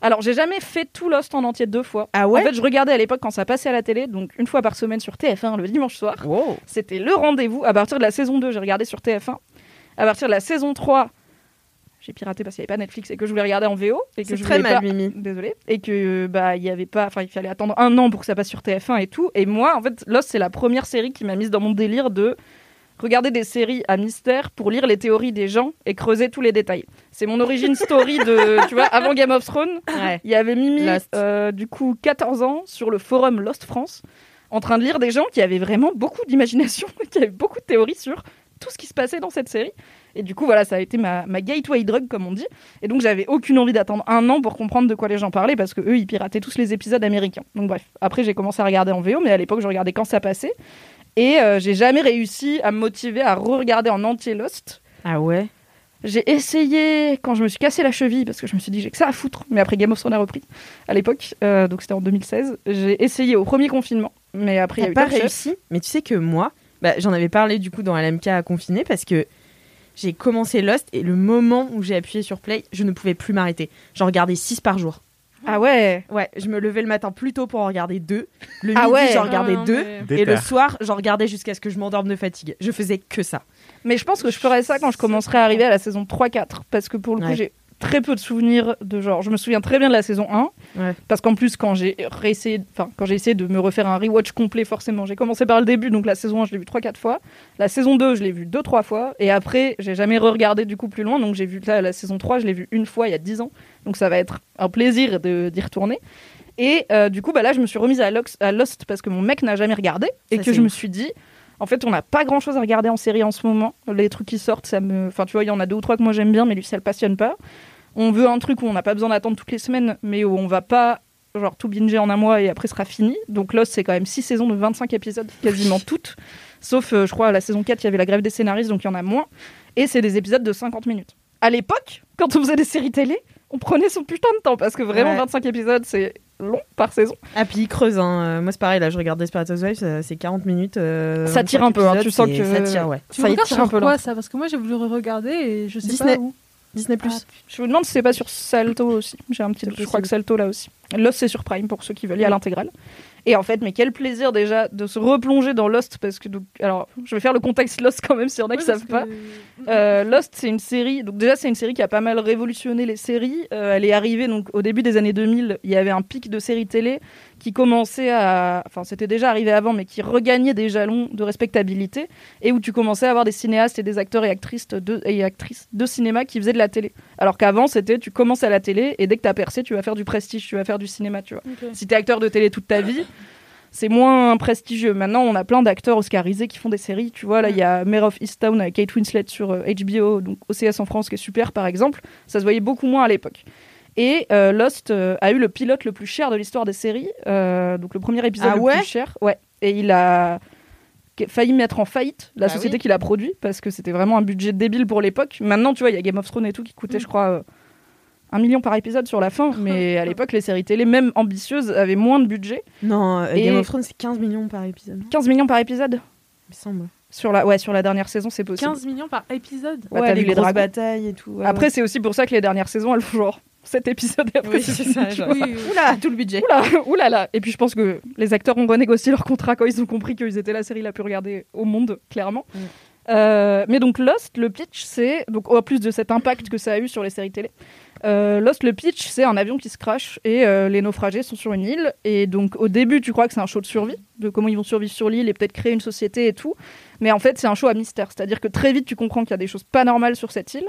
Alors, j'ai jamais fait tout Lost en entier deux fois. Ah En fait, je regardais à l'époque quand ça passait à la télé, donc une fois par semaine sur TF1 le dimanche soir. Wow. C'était le rendez-vous. À partir de la saison 2, j'ai regardé sur TF1. À partir de la saison 3, j'ai piraté parce qu'il n'y avait pas Netflix et que je voulais regarder en VO et que C'est je très mal, pas- Mimi. Désolée. Et que bah il y avait pas, enfin il fallait attendre un an pour que ça passe sur TF1 et tout. Et moi, en fait, Lost c'est la première série qui m'a mise dans mon délire de regarder des séries à mystère pour lire les théories des gens et creuser tous les détails. C'est mon origin story de, tu vois, avant Game of Thrones. Ouais. Il y avait Mimi, euh, du coup 14 ans, sur le forum Lost France, en train de lire des gens qui avaient vraiment beaucoup d'imagination, qui avaient beaucoup de théories sur tout ce qui se passait dans cette série. Et du coup, voilà, ça a été ma, ma gateway drug, comme on dit. Et donc, j'avais aucune envie d'attendre un an pour comprendre de quoi les gens parlaient, parce que eux, ils pirataient tous les épisodes américains. Donc, bref. Après, j'ai commencé à regarder en VO, mais à l'époque, je regardais quand ça passait. Et euh, j'ai jamais réussi à me motiver à re-regarder en entier Lost. Ah ouais J'ai essayé quand je me suis cassé la cheville, parce que je me suis dit, j'ai que ça à foutre. Mais après, Game of Thrones a repris à l'époque, euh, donc c'était en 2016. J'ai essayé au premier confinement, mais après, il y a eu pas Chef. réussi Mais tu sais que moi, bah, j'en avais parlé du coup dans LMK à confiner parce que j'ai commencé Lost et le moment où j'ai appuyé sur play, je ne pouvais plus m'arrêter. J'en regardais 6 par jour. Ah ouais Ouais, je me levais le matin plus tôt pour en regarder deux. Le Ah midi, ouais. j'en regardais Ah non, deux. mais- Et le soir, j'en regardais jusqu'à ce que je m'endorme de fatigue. Je faisais que ça. Mais je pense que je ferai ça quand je commencerai à arriver à la saison 3-4. Parce que pour le coup, Ouais. j'ai très peu de souvenirs de genre. Je me souviens très bien de la saison 1. Ouais. Parce qu'en plus, quand j'ai réessayé, enfin, quand j'ai essayé de me refaire un rewatch complet, forcément, j'ai commencé par le début. Donc la saison 1, je l'ai vue 3-4 fois. La saison 2, je l'ai vue 2-3 fois. Et après, j'ai jamais re-regardé du coup plus loin. Donc j'ai vu là, la saison 3, je l'ai vue une fois il y a 10 ans. Donc ça va être un plaisir de- d'y retourner. Et euh, du coup, bah là, je me suis remise à, Lox- à Lost parce que mon mec n'a jamais regardé. et Ça, que je me suis dit, en fait, on n'a pas grand chose à regarder en série en ce moment. Les trucs qui sortent, ça me. Enfin, tu vois, il y en a deux ou trois que moi j'aime bien, mais lui, ça le passionne pas. On veut un truc où on n'a pas besoin d'attendre toutes les semaines, mais où on va pas, genre, tout binger en un mois et après sera fini. Donc, Lost, c'est quand même six saisons de 25 épisodes, quasiment toutes. Sauf, euh, je crois, à la saison 4, il y avait la grève des scénaristes, donc il y en a moins. Et c'est des épisodes de 50 minutes. À l'époque, quand on faisait des séries télé, on prenait son putain de temps, parce que vraiment, Ouais. 25 épisodes, c'est long par saison. Ah, puis il creuse. Hein. Euh, Moi, c'est pareil. Là, je regarde Desperate Housewives. euh, C'est 40 minutes. euh, Ça tire 25 un peu, hein, tu sens que- Ça tire, ouais. Tu Ça y regardes tire sur un peu quoi ça? Parce que moi j'ai voulu regarder et je sais Disney. pas où. Disney+. Ah, Je me demande si c'est pas sur Salto aussi. J'ai un petit. Je crois que Salto là aussi. Lost c'est sur Prime pour ceux qui veulent y aller à l'intégrale. Et en fait, mais quel plaisir déjà de se replonger dans Lost parce que donc, alors je vais faire le contexte Lost quand même s'il y en a qui Ouais, parce savent pas. Euh, Lost, c'est une série. Donc déjà, c'est une série qui a pas mal révolutionné les séries. Euh, elle est arrivée donc au début des années 2000. Il y avait un pic de séries télé qui commençait à, enfin, c'était déjà arrivé avant, mais qui regagnait des jalons de respectabilité et où tu commençais à avoir des cinéastes et des acteurs et actrices de, et actrices de cinéma qui faisaient de la télé. Alors qu'avant, c'était tu commences à la télé et dès que t'as percé, tu vas faire du prestige, tu vas faire du cinéma, tu vois. Si t'es acteur de télé toute ta vie, c'est moins prestigieux. Maintenant, on a plein d'acteurs oscarisés qui font des séries. Tu vois, là, il y a Mare of Easttown avec Kate Winslet sur euh, HBO, donc OCS en France, qui est super, par exemple. Ça se voyait beaucoup moins à l'époque. Et euh, Lost euh, a eu le pilote le plus cher de l'histoire des séries. euh, donc le premier épisode Ah le ouais plus cher. Ouais. Et il a failli mettre en faillite la Bah société oui. qui l'a produit parce que c'était vraiment un budget débile pour l'époque. Maintenant, tu vois, il y a Game of Thrones et tout qui coûtait, je crois, euh, un million par épisode sur la fin. Mais à l'époque, les séries télé, même ambitieuses, avaient moins de budget. Non, euh, Et- Game of Thrones, c'est 15 millions par épisode. 15 millions par épisode Il me semble. sur la, ouais, sur la dernière saison, c'est possible. 15 millions par épisode. Bah, ouais, les, vu les grosses dragons. batailles et tout. ouais, Après, ouais. c'est aussi pour ça que les dernières saisons, elles font genre 7 épisodes et après Oui, c'est ça. Oui, oui. Oula, tout le budget. Oula, oulala. Et puis je pense que les acteurs ont renégocié leur contrat quand ils ont compris qu'ils étaient la série la plus regardée au monde, clairement. Mm. Euh, mais donc Lost, le pitch, c'est donc en plus de cet impact que ça a eu sur les séries télé. euh, Lost, le pitch, c'est un avion qui se crache et euh, les naufragés sont sur une île. Et donc au début, tu crois que c'est un show de survie, de comment ils vont survivre sur l'île et peut-être créer une société et tout. Mais en fait, c'est un show à mystère. C'est-à-dire que très vite, tu comprends qu'il y a des choses pas normales sur cette île.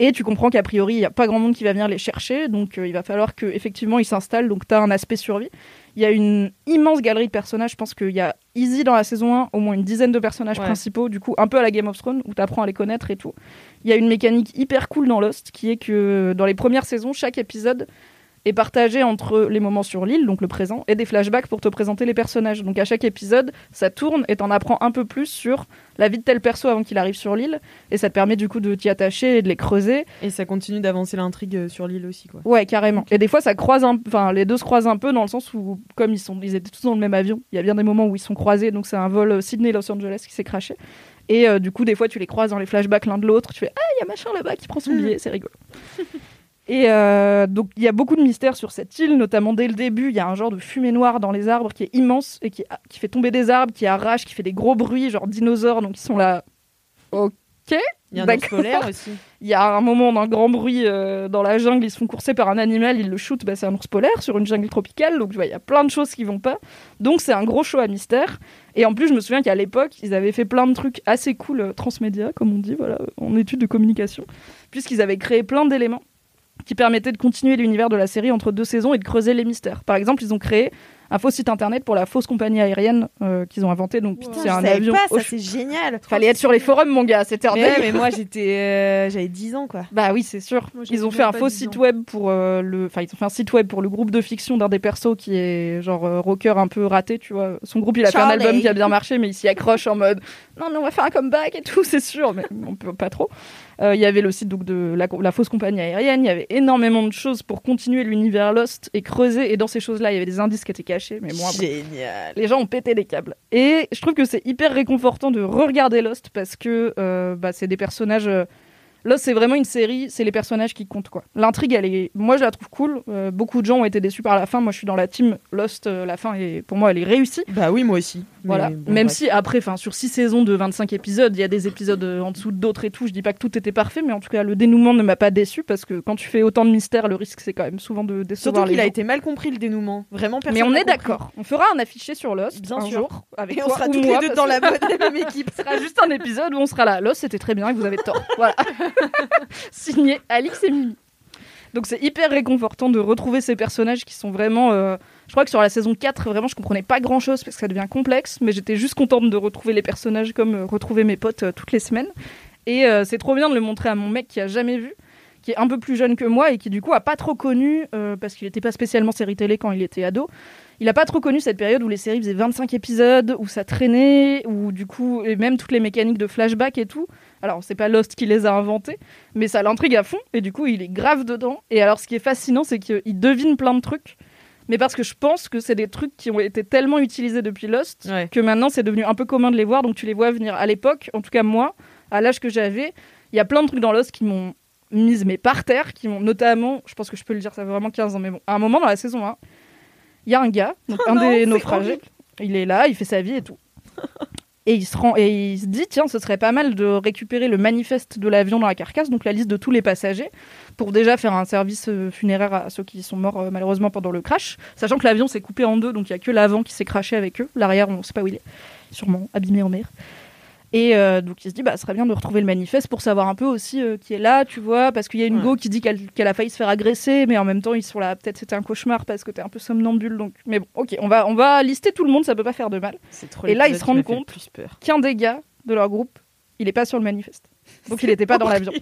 Et tu comprends qu'a priori, il n'y a pas grand monde qui va venir les chercher. Donc, euh, il va falloir qu'effectivement, ils s'installent. Donc, tu as un aspect survie. Il y a une immense galerie de personnages. Je pense qu'il y a easy dans la saison 1, au moins une dizaine de personnages Ouais. principaux. Du coup, un peu à la Game of Thrones, où tu apprends à les connaître et tout. Il y a une mécanique hyper cool dans Lost, qui est que dans les premières saisons, chaque épisode est partagé entre les moments sur l'île, donc le présent, et des flashbacks pour te présenter les personnages. Donc à chaque épisode, ça tourne et t'en apprends un peu plus sur la vie de tel perso avant qu'il arrive sur l'île, et ça te permet du coup de t'y attacher et de les creuser. Et ça continue d'avancer l'intrigue euh, sur l'île aussi, quoi. Ouais, carrément. Et des fois, ça croise un... enfin, les deux se croisent un peu dans le sens où, comme ils sont, ils étaient tous dans le même avion, il y a bien des moments où ils sont croisés. Donc c'est un vol euh, Sydney-Los Angeles qui s'est craché. Et euh, du coup, des fois, tu les croises dans les flashbacks l'un de l'autre. Tu fais ah, il y a machin là-bas qui prend son billet, c'est rigolo. Et euh, donc il y a beaucoup de mystères sur cette île, notamment dès le début, il y a un genre de fumée noire dans les arbres qui est immense et qui, qui fait tomber des arbres, qui arrache, qui fait des gros bruits, genre dinosaures, donc ils sont là. Ok. Il y a un polaire aussi. Il y a un moment d'un grand bruit euh, dans la jungle, ils se font courser par un animal, ils le shootent, bah, c'est un ours polaire sur une jungle tropicale, donc il y a plein de choses qui vont pas. Donc c'est un gros show à mystère. Et en plus, je me souviens qu'à l'époque, ils avaient fait plein de trucs assez cool euh, transmédia, comme on dit, voilà, en études de communication, puisqu'ils avaient créé plein d'éléments qui permettaient de continuer l'univers de la série entre deux saisons et de creuser les mystères. Par exemple, ils ont créé un faux site internet pour la fausse compagnie aérienne euh, qu'ils ont inventé, donc Putain, c'est un avion. pas, ça c'est génial. Fallait être sur les forums, mon gars, c'était un Mais, mais moi j'étais, euh, j'avais 10 ans quoi. Bah oui, c'est sûr. Moi, Ils ont fait un faux 10 site ans. web pour euh, le, enfin ils ont fait un site web pour le groupe de fiction d'un des persos qui est genre euh, rocker un peu raté, tu vois. Son groupe, il a fait Charlie. un album qui a bien marché, mais il s'y accroche en mode non mais on va faire un comeback et tout, c'est sûr, mais on peut pas trop. Euh, Il y avait le site donc de la, la fausse compagnie aérienne. Il y avait énormément de choses pour continuer l'univers Lost et creuser. Et dans ces choses-là, il y avait des indices qui étaient cachés, mais bon après, Génial. les gens ont pété les câbles. Et je trouve que c'est hyper réconfortant de re-regarder Lost parce que euh, bah, c'est des personnages. Lost, c'est vraiment une série, c'est les personnages qui comptent quoi. L'intrigue, elle est, moi je la trouve cool. Euh, beaucoup de gens ont été déçus par la fin. Moi, je suis dans la team Lost. euh, la fin est, pour moi, elle est réussie. Bah oui, moi aussi. Voilà. Bon, Même bref. si après, enfin, sur six saisons de 25 épisodes, il y a des épisodes euh, en dessous d'autres et tout. Je dis pas que tout était parfait, mais en tout cas, le dénouement ne m'a pas déçu parce que quand tu fais autant de mystères, le risque c'est quand même souvent de décevoir Surtout qu'il a été mal compris le dénouement. Vraiment, personne Mais on est d'accord. On fera un affiché sur Lost Bien un sûr. jour avec Et on sera moi, les deux dans la bonne même équipe. Ce sera juste un épisode où on sera là. Lost, c'était très bien et vous avez tort. Voilà. Signé Alix et Mimi. Donc c'est hyper réconfortant de retrouver ces personnages qui sont vraiment... euh, Je crois que sur la saison 4, vraiment, je comprenais pas grand-chose parce que ça devient complexe, mais j'étais juste contente de retrouver les personnages comme euh, retrouver mes potes euh, toutes les semaines. Et c'est trop bien de le montrer à mon mec qui a jamais vu, qui est un peu plus jeune que moi et qui du coup a pas trop connu, parce qu'il n'était pas spécialement série télé quand il était ado, il a pas trop connu cette période où les séries faisaient 25 épisodes, où ça traînait, où du coup, et même toutes les mécaniques de flashback et tout. Alors, c'est pas Lost qui les a inventés, mais ça l'intrigue à fond, et du coup, il est grave dedans. Et alors, ce qui est fascinant, c'est qu'il devine plein de trucs, mais parce que je pense que c'est des trucs qui ont été tellement utilisés depuis Lost Ouais. que maintenant, c'est devenu un peu commun de les voir, donc tu les vois venir. À l'époque, en tout cas moi, à l'âge que j'avais, il y a plein de trucs dans Lost qui m'ont mise mais par terre, qui m'ont notamment, je pense que je peux le dire, ça fait vraiment 15 ans, mais bon, à un moment dans la saison 1, il y a un gars, donc un non, des naufragés, horrible. il est là, il fait sa vie et tout. Et il, se rend, et il se dit, tiens, ce serait pas mal de récupérer le manifeste de l'avion dans la carcasse, donc la liste de tous les passagers, pour déjà faire un service euh, funéraire à ceux qui sont morts euh, malheureusement pendant le crash. Sachant que l'avion s'est coupé en deux, donc il y a que l'avant qui s'est crashé avec eux. L'arrière, on sait pas où il est. Sûrement abîmé en mer. Et euh, donc il se dit, bah, ce serait bien de retrouver le manifeste pour savoir un peu aussi euh, qui est là, tu vois, parce qu'il y a une Ouais. go qui dit qu'elle a failli se faire agresser, mais en même temps ils sont là, peut-être c'était un cauchemar parce que t'es un peu somnambule, donc. Mais bon, ok, on va, on va lister tout le monde, ça peut pas faire de mal. Trop Et là, ils se rendent compte. Qu'un des gars de leur groupe, il est pas sur le manifeste. Donc il était pas dans l'avion.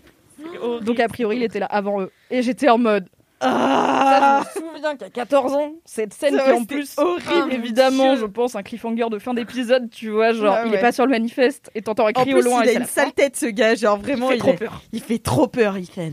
Donc a priori il était là avant eux. Et j'étais en mode. Ah Ça, je me souviens qu'à 14 ans, cette scène qui ouais, en plus, horrible, évidemment, Dieu. je pense, un cliffhanger de fin d'épisode, tu vois, genre, Ouais, il est ouais. pas sur le manifeste et t'entends un En cri plus, au loin il a une sale tête, ce gars. Genre, vraiment, il fait trop est- peur. Il fait trop peur, Ethan.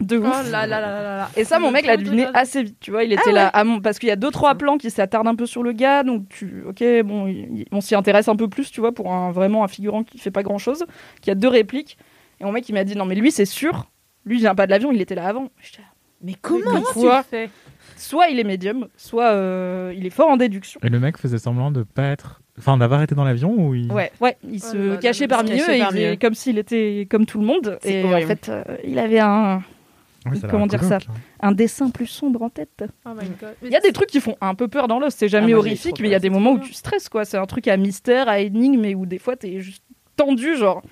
De ouf. Oh là là là là là là. Et ça, mon mec l'a deviné assez vite, tu vois. Il était Ah là, à mon- parce qu'il y a deux trois plans qui s'attardent un peu sur le gars, donc tu, ok, bon, il- on s'y intéresse un peu plus, tu vois, pour un vraiment un figurant qui fait pas grand chose, qui a deux répliques. Et mon mec, il m'a dit non, mais lui, c'est sûr, lui, il vient pas de l'avion, il était là avant. Là, Mais Comment comment tu fais Soit il est médium, soit euh, il est fort en déduction. Et le mec faisait semblant de pas être. Enfin, d'avoir été dans l'avion ou il. Ouais. Ouais, il Oh se cachait parmi eux et il faisait comme s'il était comme tout le monde. Et en fait, euh, il avait un, Oui, Comment dire ça? hein. un dessin plus sombre en tête. Oh my god. Il y a des trucs qui font un peu peur dans Lost. C'est jamais Ah, horrifique, mais il y a des moments où tu stresses, quoi. C'est un truc à mystère, à énigme, mais où des fois t'es juste tendu, genre.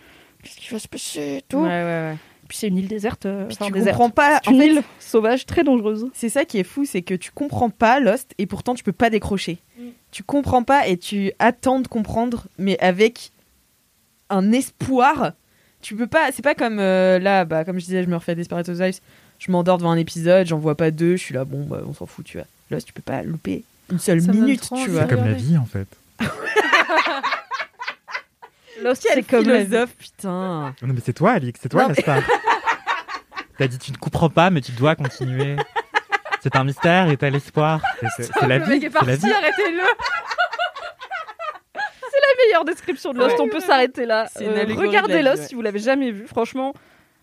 Qu'est-ce qui va se passer et tout? Ouais, ouais, ouais. Puis c'est une île déserte. euh, Puis tu déserte. comprends pas. En une fait, île sauvage très dangereuse. c'est ça qui est fou, c'est que tu comprends pas Lost et pourtant tu peux pas décrocher. Mm. Tu comprends pas et tu attends de comprendre, mais avec un espoir. Tu peux pas. C'est pas comme euh, là, bah, comme je disais, je me refais Desperate Housewives. Je m'endors devant un épisode, j'en vois pas deux, je suis là, bon, bah, on s'en fout, tu vois. Lost, tu peux pas louper une seule Ça minute, tu vois. C'est comme la vie en fait. C'est comme la philosophe, putain. Non, mais c'est toi, Alix, c'est toi, n'est-ce pas T'as dit tu ne comprends pas, mais tu dois continuer. C'est un mystère et t'as l'espoir. C'est c'est la vie. est C'est la vie. arrêtez-le. meilleure description de Lost. Ouais. On peut s'arrêter là. C'est Euh, regardez la Lost ouais. si vous l'avez jamais vu. Franchement,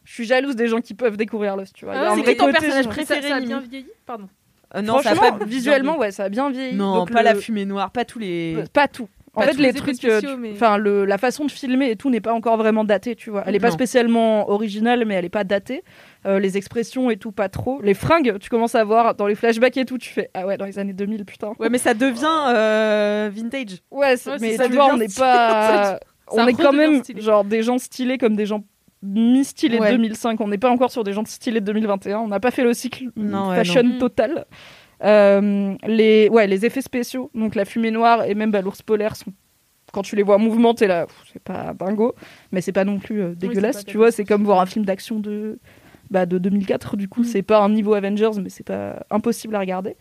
je suis jalouse des gens qui peuvent découvrir Lost. Tu vois. Ah, c'est ton personnage préféré, Ça, ça a bien vieilli Pardon. Euh, non, ça a Franchement, pas visuellement, ouais, ça a bien vieilli. Non, Donc pas le- la fumée noire, pas tous les. Pas tout. En fait, les trucs, euh, spéciaux, tu- mais- enfin, le- la façon de filmer et tout n'est pas encore vraiment datée, tu vois. Elle est pas spécialement originale, mais elle est pas datée. Euh, les expressions et tout, pas trop. Les fringues, tu commences à voir dans les flashbacks et tout, tu fais ah ouais, dans les années 2000, putain. Ouais, mais ça devient euh, vintage. Ouais, c'est- Ouais, mais ça tu vois, on n'est pas. on est quand même stylé. genre des gens stylés comme des gens mi-stylés de Ouais. 2005. On n'est pas encore sur des gens stylés de 2021. On n'a pas fait le cycle Non, fashion total. Euh, les, ouais, les effets spéciaux, donc la fumée noire et même bah, l'ours polaire sont. Quand tu les vois en mouvement, t'es là, c'est pas dingo, mais c'est pas non plus euh, dégueulasse, tu vois. C'est comme voir un film d'action de, bah, de 2004, du coup, Mm. c'est pas un niveau Avengers, mais c'est pas impossible à regarder.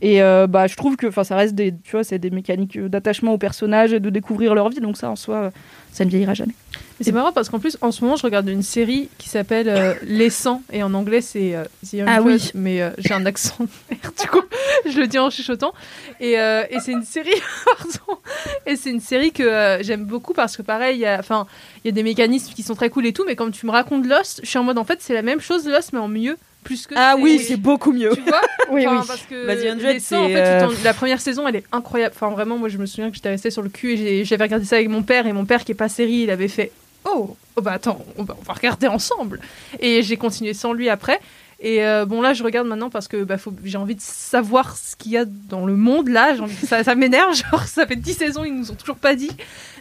Et euh, bah, je trouve que ça reste des, tu vois, c'est des mécaniques d'attachement aux personnages et de découvrir leur vie, donc ça en soi, ça ne vieillira jamais. C'est marrant parce qu'en plus, en ce moment, je regarde une série qui s'appelle euh, Les 100 et en anglais, c'est euh, The Ah oui. mais euh, j'ai un accent de merde, du coup, je le dis en chuchotant. Et, euh, et c'est une série, pardon, et c'est une série que j'aime beaucoup parce que pareil, il y a, enfin, il y a des mécanismes qui sont très cool et tout, mais quand tu me racontes Lost, je suis en mode en fait, c'est la même chose Lost, mais en mieux, plus que. Ah oui, c'est beaucoup mieux. Tu vois Oui, Enfin, oui. parce que The 100, les 100, en fait, la première saison, elle est incroyable. Enfin, vraiment, moi, je me souviens que j'étais restée sur le cul et j'avais regardé ça avec mon père. Et mon père, qui est pas série, il avait fait Oh, oh, bah attends, on va, on va regarder ensemble. Et j'ai continué sans lui après. Et euh, bon, là, je regarde maintenant parce que bah, faut- j'ai envie de savoir ce qu'il y a dans le monde. Là, ça, ça m'énerve. Genre, ça fait 10 saisons, ils nous ont toujours pas dit.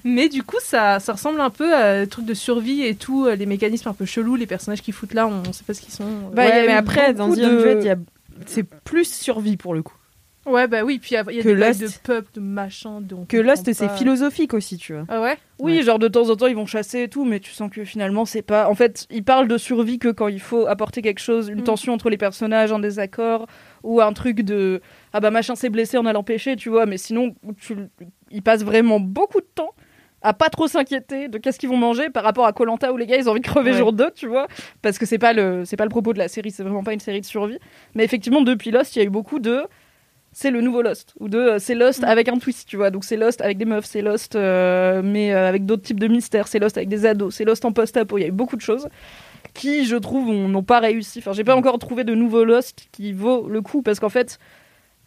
Mais du coup, ça, ça ressemble un peu à des trucs de survie et tout, euh, les mécanismes un peu chelous, les personnages qui foutent là, on sait pas ce qu'ils sont. Bah, ouais, mais après, dans The de- 100, il y a- c'est plus survie pour le coup. Ouais, bah oui, puis il y a, Que des Lost. de pub, de machin. de on Que Lost, c'est philosophique aussi, tu vois. Ah ouais? Oui, Ouais. genre de temps en temps ils vont chasser et tout, mais tu sens que finalement c'est pas. En fait, ils parlent de survie que quand il faut apporter quelque chose, une Mm. tension entre les personnages, un désaccord, ou un truc de ah bah machin s'est blessé, on a l'empêcher, tu vois. Mais sinon, tu... ils passent vraiment beaucoup de temps à pas trop s'inquiéter de qu'est-ce qu'ils vont manger par rapport à Colanta où les gars ils ont envie de crever Ouais. jour 2, tu vois. Parce que c'est pas le c'est pas le propos de la série, c'est vraiment pas une série de survie. Mais effectivement, depuis Lost, il y a eu beaucoup de c'est le nouveau Lost ou de euh, c'est Lost Mm. avec un twist, tu vois. Donc c'est Lost avec des meufs, c'est Lost euh, mais euh, avec d'autres types de mystères, c'est Lost avec des ados, c'est Lost en post-apo. Il y a eu beaucoup de choses qui, je trouve, ont- n'ont pas réussi. Enfin, j'ai pas encore trouvé de nouveau Lost qui vaut le coup parce qu'en fait,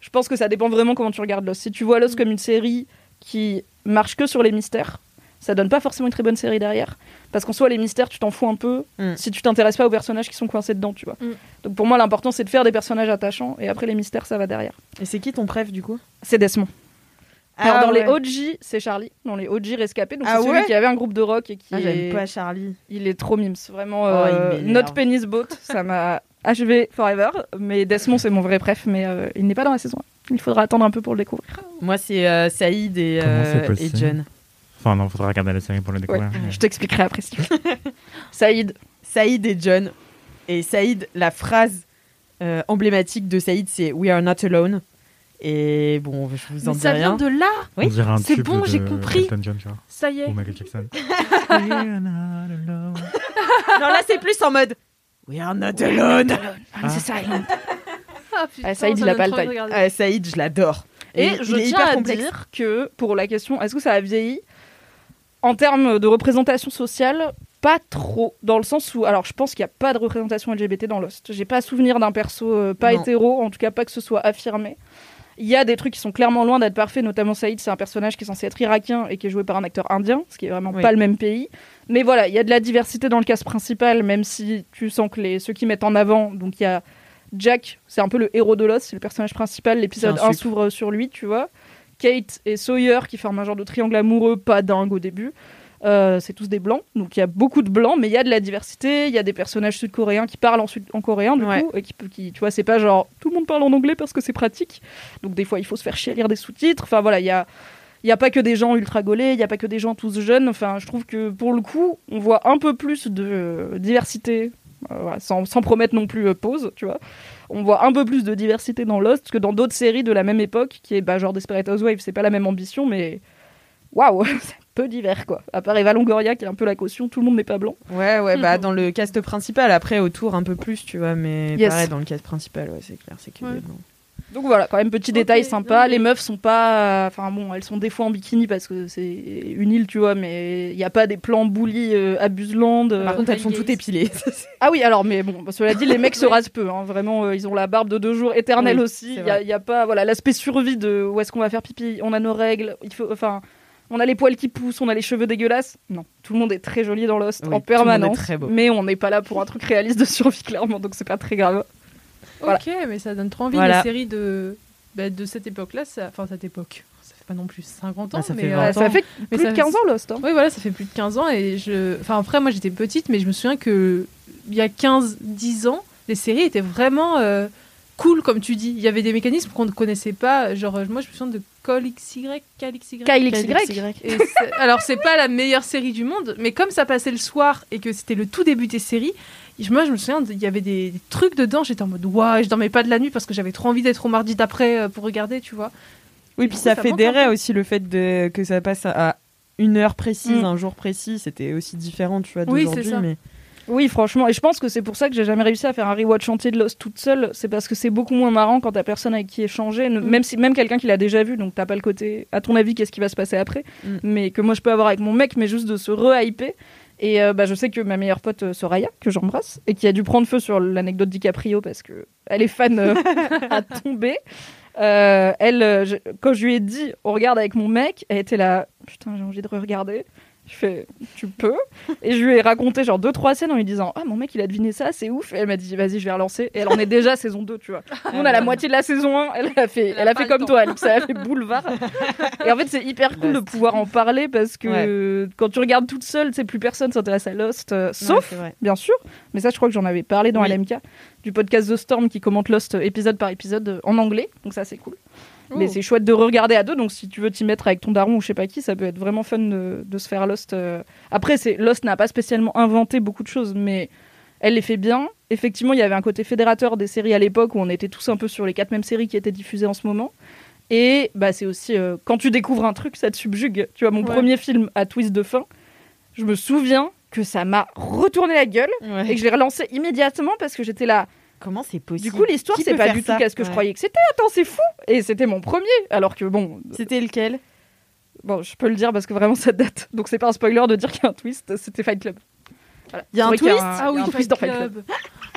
je pense que ça dépend vraiment comment tu regardes Lost. Si tu vois Lost comme une série qui marche que sur les mystères, ça donne pas forcément une très bonne série derrière. Parce qu'en soi, les mystères, tu t'en fous un peu Mm. si tu t'intéresses pas aux personnages qui sont coincés dedans, tu vois. Mm. Donc pour moi, l'important, c'est de faire des personnages attachants et après, les mystères, ça va derrière. Et c'est qui ton préf du coup? C'est Desmond. Ah Alors, dans ouais. les OG, c'est Charlie. Dans les OG rescapés, donc Ah c'est celui ouais qui avait un groupe de rock et qui Ah, est... j'aime pas Charlie. Il est trop mimes, vraiment. Oh, euh, m'énerve. Not Penis Boat, ça m'a achevé forever. Mais Desmond, c'est mon vrai préf, mais euh, il n'est pas dans la saison 1. Il faudra attendre un peu pour le découvrir. Moi, c'est euh, Saïd et, euh, et John. Enfin, non, faudra regarder la série pour le découvrir. mais- Je t'expliquerai après si tu veux. Saïd, Saïd et John. Et Saïd, la phrase euh, emblématique de Saïd, c'est We are not alone. Et bon, je vous en dis ça vient rien. de là Oui, c'est bon, j'ai compris. John, Ça y est. ou Michael Jackson. We're not alone. Non, là, c'est plus en mode We are not alone. Ah. c'est. Ah, putain, Ah, Saïd, ça il a donne pas le. Ah, Saïd, je l'adore. Et je il est tiens hyper à complexe. dire que pour la question, est-ce que ça a vieilli? En termes de représentation sociale, pas trop. Dans le sens où, alors je pense qu'il n'y a pas de représentation LGBT dans Lost. J'ai pas souvenir d'un perso euh, pas Non. hétéro, en tout cas pas que ce soit affirmé. Il y a des trucs qui sont clairement loin d'être parfaits, notamment Saïd, c'est un personnage qui est censé être irakien et qui est joué par un acteur indien, ce qui est vraiment Oui. pas le même pays. Mais voilà, il y a de la diversité dans le cast principal, même si tu sens que les, ceux qui mettent en avant, donc il y a Jack, c'est un peu le héros de Lost, c'est le personnage principal, l'épisode C'est un 1 sup. s'ouvre sur lui, tu vois. Kate et Sawyer qui forment un genre de triangle amoureux, pas dingue au début. Euh, c'est tous des blancs, donc il y a beaucoup de blancs, mais il y a de la diversité. Il y a des personnages sud-coréens qui parlent en, sud- en coréen, du Ouais. coup, et qui, tu vois, c'est pas genre tout le monde parle en anglais parce que c'est pratique. Donc des fois, il faut se faire chier à lire des sous-titres. Enfin voilà, il y a, il y a pas que des gens ultra gaulés, il y a pas que des gens tous jeunes. Enfin, je trouve que pour le coup, on voit un peu plus de euh, diversité, euh, voilà, sans, sans promettre non plus euh, pause, tu vois. On voit un peu plus de diversité dans Lost que dans d'autres séries de la même époque, qui est bah, genre Desperate Housewives, c'est pas la même ambition, mais waouh, c'est peu divers quoi. À part Eva Longoria qui est un peu la caution, tout le monde n'est pas blanc. Ouais, ouais, bah dans le cast principal, après autour un peu plus, tu vois, mais Yes. pareil, dans le cast principal, ouais, c'est clair, c'est que Ouais. des blancs. Donc voilà, quand même petit détail sympa. Les meufs sont pas, enfin bon, elles sont des fois en bikini parce que c'est une île, tu vois, mais il y a pas des plans bully euh, abuseland. euh. Par contre, elles sont toutes épilées. Ah oui, alors mais bon, cela dit, les mecs se rasent peu. hein. Vraiment, euh, ils ont la barbe de deux jours éternelle Oui, aussi. Il y a, a pas, voilà, l'aspect survie de où est-ce qu'on va faire pipi. On a nos règles. Il faut, enfin, On a les poils qui poussent, on a les cheveux dégueulasses. Non, tout le monde est très joli dans Lost Oui, en tout le monde est permanence. très beau. Mais on n'est pas là pour un truc réaliste de survie clairement, donc c'est pas très grave. Voilà. Ok, mais ça donne trop envie Voilà. les séries de, bah, de cette époque-là. ça- Enfin, cette époque. Ça fait pas non plus 50 ans. Ah, ça mais, fait euh, 20 Ouais, ça ans. fait Mais plus ça- de 15 ans Lost. hein. Oui, voilà, ça fait plus de 15 ans. Et je... Enfin, après, moi, j'étais petite, mais je me souviens que il y a 15-10 ans, les séries étaient vraiment euh, cool, comme tu dis. Il y avait des mécanismes qu'on ne connaissait pas. Genre, euh, moi, je me souviens de Call XY, KLXY. KLXY. Et c'est- alors, c'est pas la meilleure série du monde, mais comme ça passait le soir et que c'était le tout début des séries, moi, je me souviens, il y avait des, des trucs dedans. J'étais en mode, waouh, je dormais pas de la nuit parce que j'avais trop envie d'être au mardi d'après euh, pour regarder, tu vois. Oui, puis coup, ça, ça fédérait aussi le fait de, que ça passe à une heure précise, Mm. un jour précis. C'était aussi différent, tu vois, Oui, d'aujourd'hui. c'est ça. mais... Oui, franchement, et je pense que c'est pour ça que j'ai jamais réussi à faire un rewatch entier de Lost toute seule. C'est parce que c'est beaucoup moins marrant quand t'as personne avec qui échanger, Mm. même si même quelqu'un qui l'a déjà vu, donc t'as pas le côté. À ton avis, qu'est-ce qui va se passer après? Mm. Mais que moi je peux avoir avec mon mec, mais juste de se re-hyper. Et euh, bah, je sais que ma meilleure pote euh, Soraya, que j'embrasse, et qui a dû prendre feu sur l'anecdote DiCaprio parce que elle est fan euh, à tomber. Euh, elle, je- quand je lui ai dit, on regarde avec mon mec, elle était là, putain, j'ai envie de regarder. Je fais, tu peux. Et je lui ai raconté genre deux trois scènes en lui disant, ah mon mec il a deviné ça, c'est ouf. Et elle m'a dit, vas-y, je vais relancer. Et elle en est déjà à saison 2, tu vois. Nous, on a la moitié de la saison 1. Elle a fait, Elle a elle a pas fait comme toi, Alix. Elle a fait boulevard. Et en fait, c'est hyper cool de pouvoir en parler parce que quand tu regardes toute seule, sais, plus personne s'intéresse à Lost, euh, sauf c'est bien sûr. Mais ça, je crois que j'en avais parlé dans Oui. LMK, du podcast The Storm qui commente Lost euh, épisode par épisode euh, en anglais. Donc ça, c'est cool. Mais Oh. c'est chouette de regarder à deux. Donc si tu veux t'y mettre avec ton daron ou je sais pas qui, ça peut être vraiment fun de, de se faire Lost. euh. Après, c'est Lost n'a pas spécialement inventé beaucoup de choses, mais elle les fait bien. Effectivement, il y avait un côté fédérateur des séries à l'époque où on était tous un peu sur les quatre mêmes séries qui étaient diffusées en ce moment. Et bah, c'est aussi euh, quand tu découvres un truc, ça te subjugue. Tu vois, mon Ouais. premier film à twist de fin, je me souviens que ça m'a retourné la gueule Ouais. et que je l'ai relancé immédiatement parce que j'étais là. Comment c'est possible Du coup, l'histoire, c'est pas du tout qu'est-ce que je croyais que c'était. Attends, c'est fou Et c'était mon premier. Alors que bon, C'était lequel? bon, je peux le dire parce que vraiment ça date. Donc c'est pas un spoiler de dire qu'il y a un twist. C'était Fight Club. Voilà. Il y a un twist un- Ah oui, un Fight twist dans Club. Fight Club.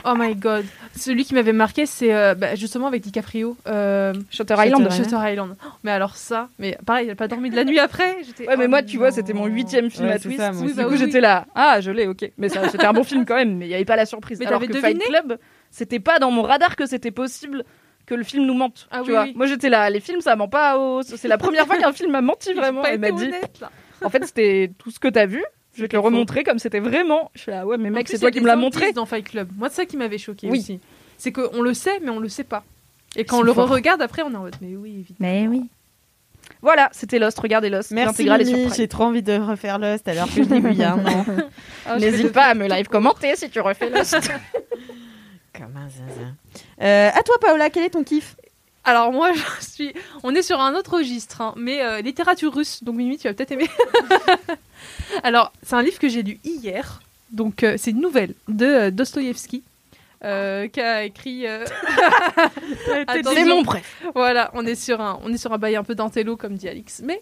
Oh my god. Celui qui m'avait marqué, c'est euh, bah, justement avec DiCaprio. Euh, Shutter Island. Shutter Shutter Island. Oh, mais alors ça, mais pareil, j'ai pas dormi de la nuit après. j'étais, Ouais, mais oh moi, tu vois, c'était mon huitième film Ouais, à twist. ça, moi Oui, bah du coup, oui, j'étais oui. là. Ah, je l'ai, ok. Mais c'était un bon film quand même, mais il n'y avait pas la surprise. Mais Alors t'avais que Fight deviné Club, c'était pas dans mon radar que c'était possible que le film nous mente. Ah tu oui, vois. oui. Moi, j'étais là. Les films, ça ment pas. au- C'est la première fois qu'un film m'a menti vraiment. Il m'a dit. honnête, là. En fait, c'était tout ce que t'as vu. Je vais te le remontrer comme c'était vraiment. Je suis là, ouais, mais mec, c'est toi qui me l'as montré. dans Fight Club. Moi, c'est ça qui m'avait choqué Oui. aussi. C'est qu'on le sait, mais on le sait pas. Et quand on le forts. regarde après, on est en mode, mais oui, évidemment. Mais oui. Voilà, c'était Lost. Regardez Lost. Merci j'ai trop envie de refaire Lost alors que je l'ai vu an. Ah, N'hésite te- pas à me live commenter si tu refais Lost. Comme un zinzin. Euh, à toi Paola, quel est ton kiff? Alors moi, je suis. On est sur un autre registre, hein, mais euh, littérature russe. Donc Mimi, tu vas peut-être aimer. Alors, c'est un livre que j'ai lu hier. Donc, euh, c'est une nouvelle de euh, Dostoïevski. euh, qui a écrit. C'est mon préf. voilà, on est sur un, on est sur un bail un peu d'intello comme dit Alix, mais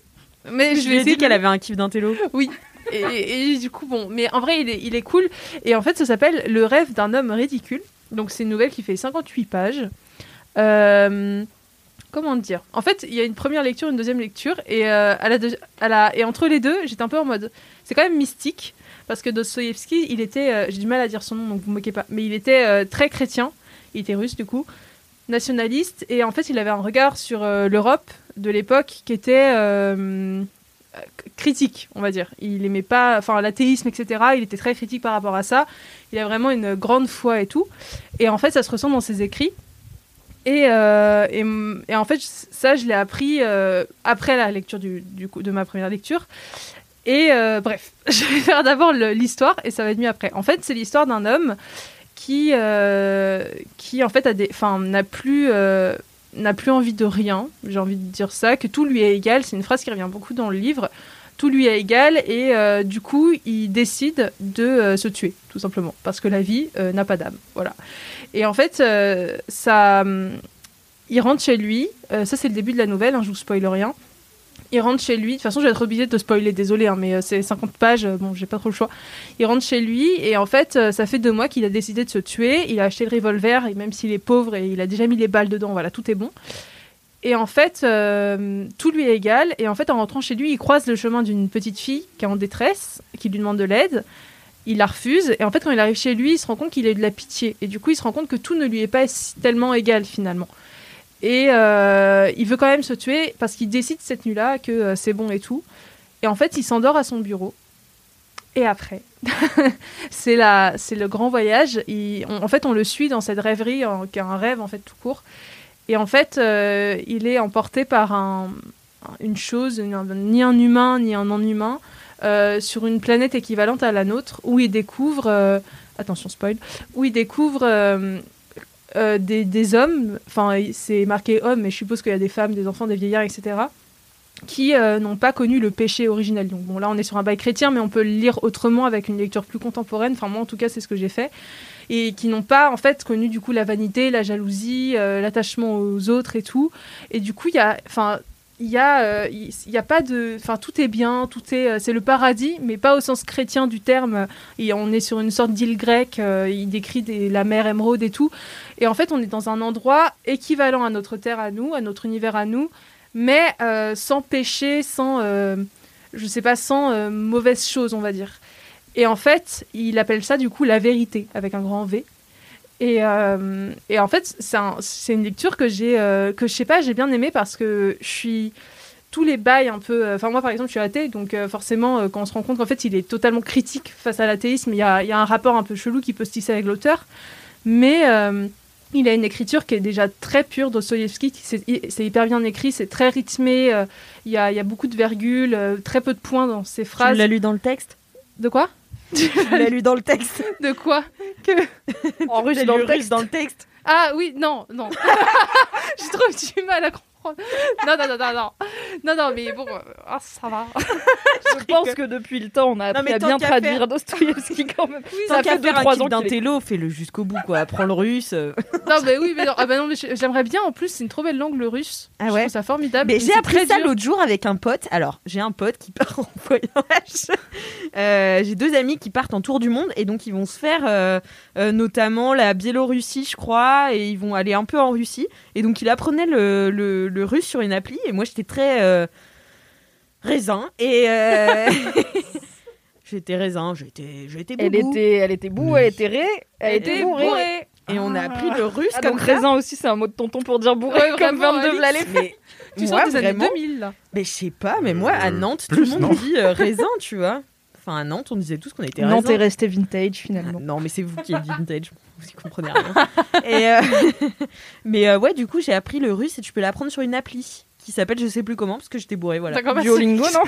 mais Je je lui ai dit qu'elle avait un kiff d'intello. Oui. Et, et du coup, bon, mais en vrai, il est, il est cool. Et en fait, ça s'appelle Le rêve d'un homme ridicule. Donc, c'est une nouvelle qui fait 58 pages. Euh, comment dire? En fait, il y a une première lecture, une deuxième lecture. Et, euh, et entre les deux, j'étais un peu en mode. C'est quand même mystique. Parce que Dostoïevski, il était. euh, J'ai du mal à dire son nom, donc vous moquez pas. Mais il était très chrétien. Il était russe, du coup. Nationaliste. Et en fait, il avait un regard sur l'Europe de l'époque qui était. critique, on va dire. Il aimait pas, enfin l'athéisme, etc. Il était très critique par rapport à ça. Il a vraiment une grande foi et tout. Et en fait, ça se ressent dans ses écrits. Et, euh, et, en fait, ça, je l'ai appris euh, après la lecture du, coup, de ma première lecture. Et euh, bref, je vais faire d'abord l'histoire et ça va être mieux après. En fait, c'est l'histoire d'un homme qui, qui en fait n'a plus, n'a plus envie de rien. J'ai envie de dire ça, que tout lui est égal. C'est une phrase qui revient beaucoup dans le livre. Tout lui est égal et du coup, il décide de se tuer, tout simplement, parce que la vie n'a pas d'âme. Voilà. Et en fait, euh, ça, hum, il rentre chez lui. euh, ça, c'est le début de la nouvelle. hein, je vous spoil rien. Il rentre chez lui. De toute façon, je vais être obligée de te spoiler, désolé, hein, mais euh, c'est 50 pages. bon, j'ai pas trop le choix. Il rentre chez lui et en fait, ça fait deux mois qu'il a décidé de se tuer. Il a acheté le revolver et même s'il est pauvre et il a déjà mis les balles dedans, voilà, tout est bon. Et en fait, tout lui est égal. Et en fait, en rentrant chez lui, il croise le chemin d'une petite fille qui est en détresse, qui lui demande de l'aide. Il la refuse. Et en fait, quand il arrive chez lui, il se rend compte qu'il a eu de la pitié. Et du coup, il se rend compte que tout ne lui est pas tellement égal finalement. Et euh, il veut quand même se tuer parce qu'il décide cette nuit-là que euh, c'est bon et tout. Et en fait, il s'endort à son bureau. Et après, c'est la, c'est le grand voyage. En fait, on le suit dans cette rêverie, qui est un rêve en fait tout court. Et en fait, euh, il est emporté par un- une chose, ni un, ni un humain ni un non-humain, euh, sur une planète équivalente à la nôtre, où il découvre, euh, attention spoil, où il découvre euh, des, des hommes, enfin c'est marqué hommes, mais je suppose qu'il y a des femmes, des enfants, des vieillards, etc., qui n'ont pas connu le péché originel. Donc bon, là on est sur un bail chrétien, mais on peut le lire autrement avec une lecture plus contemporaine. Enfin moi en tout cas c'est ce que j'ai fait et qui n'ont pas en fait connu du coup la vanité, la jalousie, l'attachement aux autres et tout. Et du coup il y a, enfin il y a, euh, il y a pas de, enfin tout est bien, tout est, euh, c'est le paradis, mais pas au sens chrétien du terme. Et on est sur une sorte d'île grecque. euh, il décrit la mer émeraude et tout. Et en fait on est dans un endroit équivalent à notre terre à nous, à notre univers à nous, mais sans péché, sans, euh, je sais pas, sans euh, mauvaise chose, on va dire. Et en fait, il appelle ça du coup la vérité avec un grand V. Et, euh, et en fait, c'est un- c'est une lecture que j'ai, euh, que je sais pas, j'ai bien aimé parce que je suis tous les bails un peu. euh, Enfin, moi par exemple, je suis athée, donc euh, forcément, euh, quand on se rend compte qu'en fait, il est totalement critique face à l'athéisme, il y a, il y a un rapport un peu chelou qui peut se tisser avec l'auteur. Mais euh, il a une écriture qui est déjà très pure, Dostoïevski. C'est hyper bien écrit, c'est très rythmé. Il y, a, il y a beaucoup de virgules, très peu de points dans ses Tu phrases. l'as lu dans le texte? De quoi? Tu l'as lu dans le texte De quoi En russe dans lu le texte. dans le texte Ah oui, non, non. J'ai trop du mal à comprendre. Non, non, non, non, non. Non, non, mais bon, euh, ah, ça va. Je pense que depuis le temps, on a appris à bien traduire faire- Dostoïevski quand même. Tant ça fait faire un 2-3 kiff ans d'un télo, fais-le jusqu'au bout, quoi. Apprends le russe. euh. Non, mais oui, mais non. Ah bah non, j'aimerais bien. En plus, c'est une trop belle langue, le russe. Ah Je ouais trouve ça formidable. Mais j'ai appris ça l'autre jour avec un pote. Alors, j'ai un pote qui part en voyage. Euh, j'ai deux amis qui partent en tour du monde et donc ils vont se faire euh, euh, notamment la Biélorussie, je crois, et ils vont aller un peu en Russie. Et donc il apprenait le, le- le russe sur une appli et moi j'étais très euh, raisin et euh, j'étais raisin, j'étais j'étais Elle était, elle était boue, elle était ré, elle était bourrée. bourrée. et on a appris le russe Ah, comme donc ça. raisin aussi, c'est un mot de tonton pour dire bourré, Ouais, comme vraiment, 22 Alice. Vlalé. Mais Tu moi, sens des années vraiment, 2000, là. Mais je sais pas, mais moi à Euh, Nantes, tout le monde non dit euh, raisin, tu vois. Enfin à Nantes, on disait tous qu'on était Nantes est resté vintage finalement. Non, mais c'est vous qui êtes vintage, vous y comprenez rien. Et, euh, mais euh, ouais, du coup, j'ai appris le russe et tu peux l'apprendre sur une appli qui s'appelle je sais plus comment parce que j'étais bourrée, voilà. Duolingo, non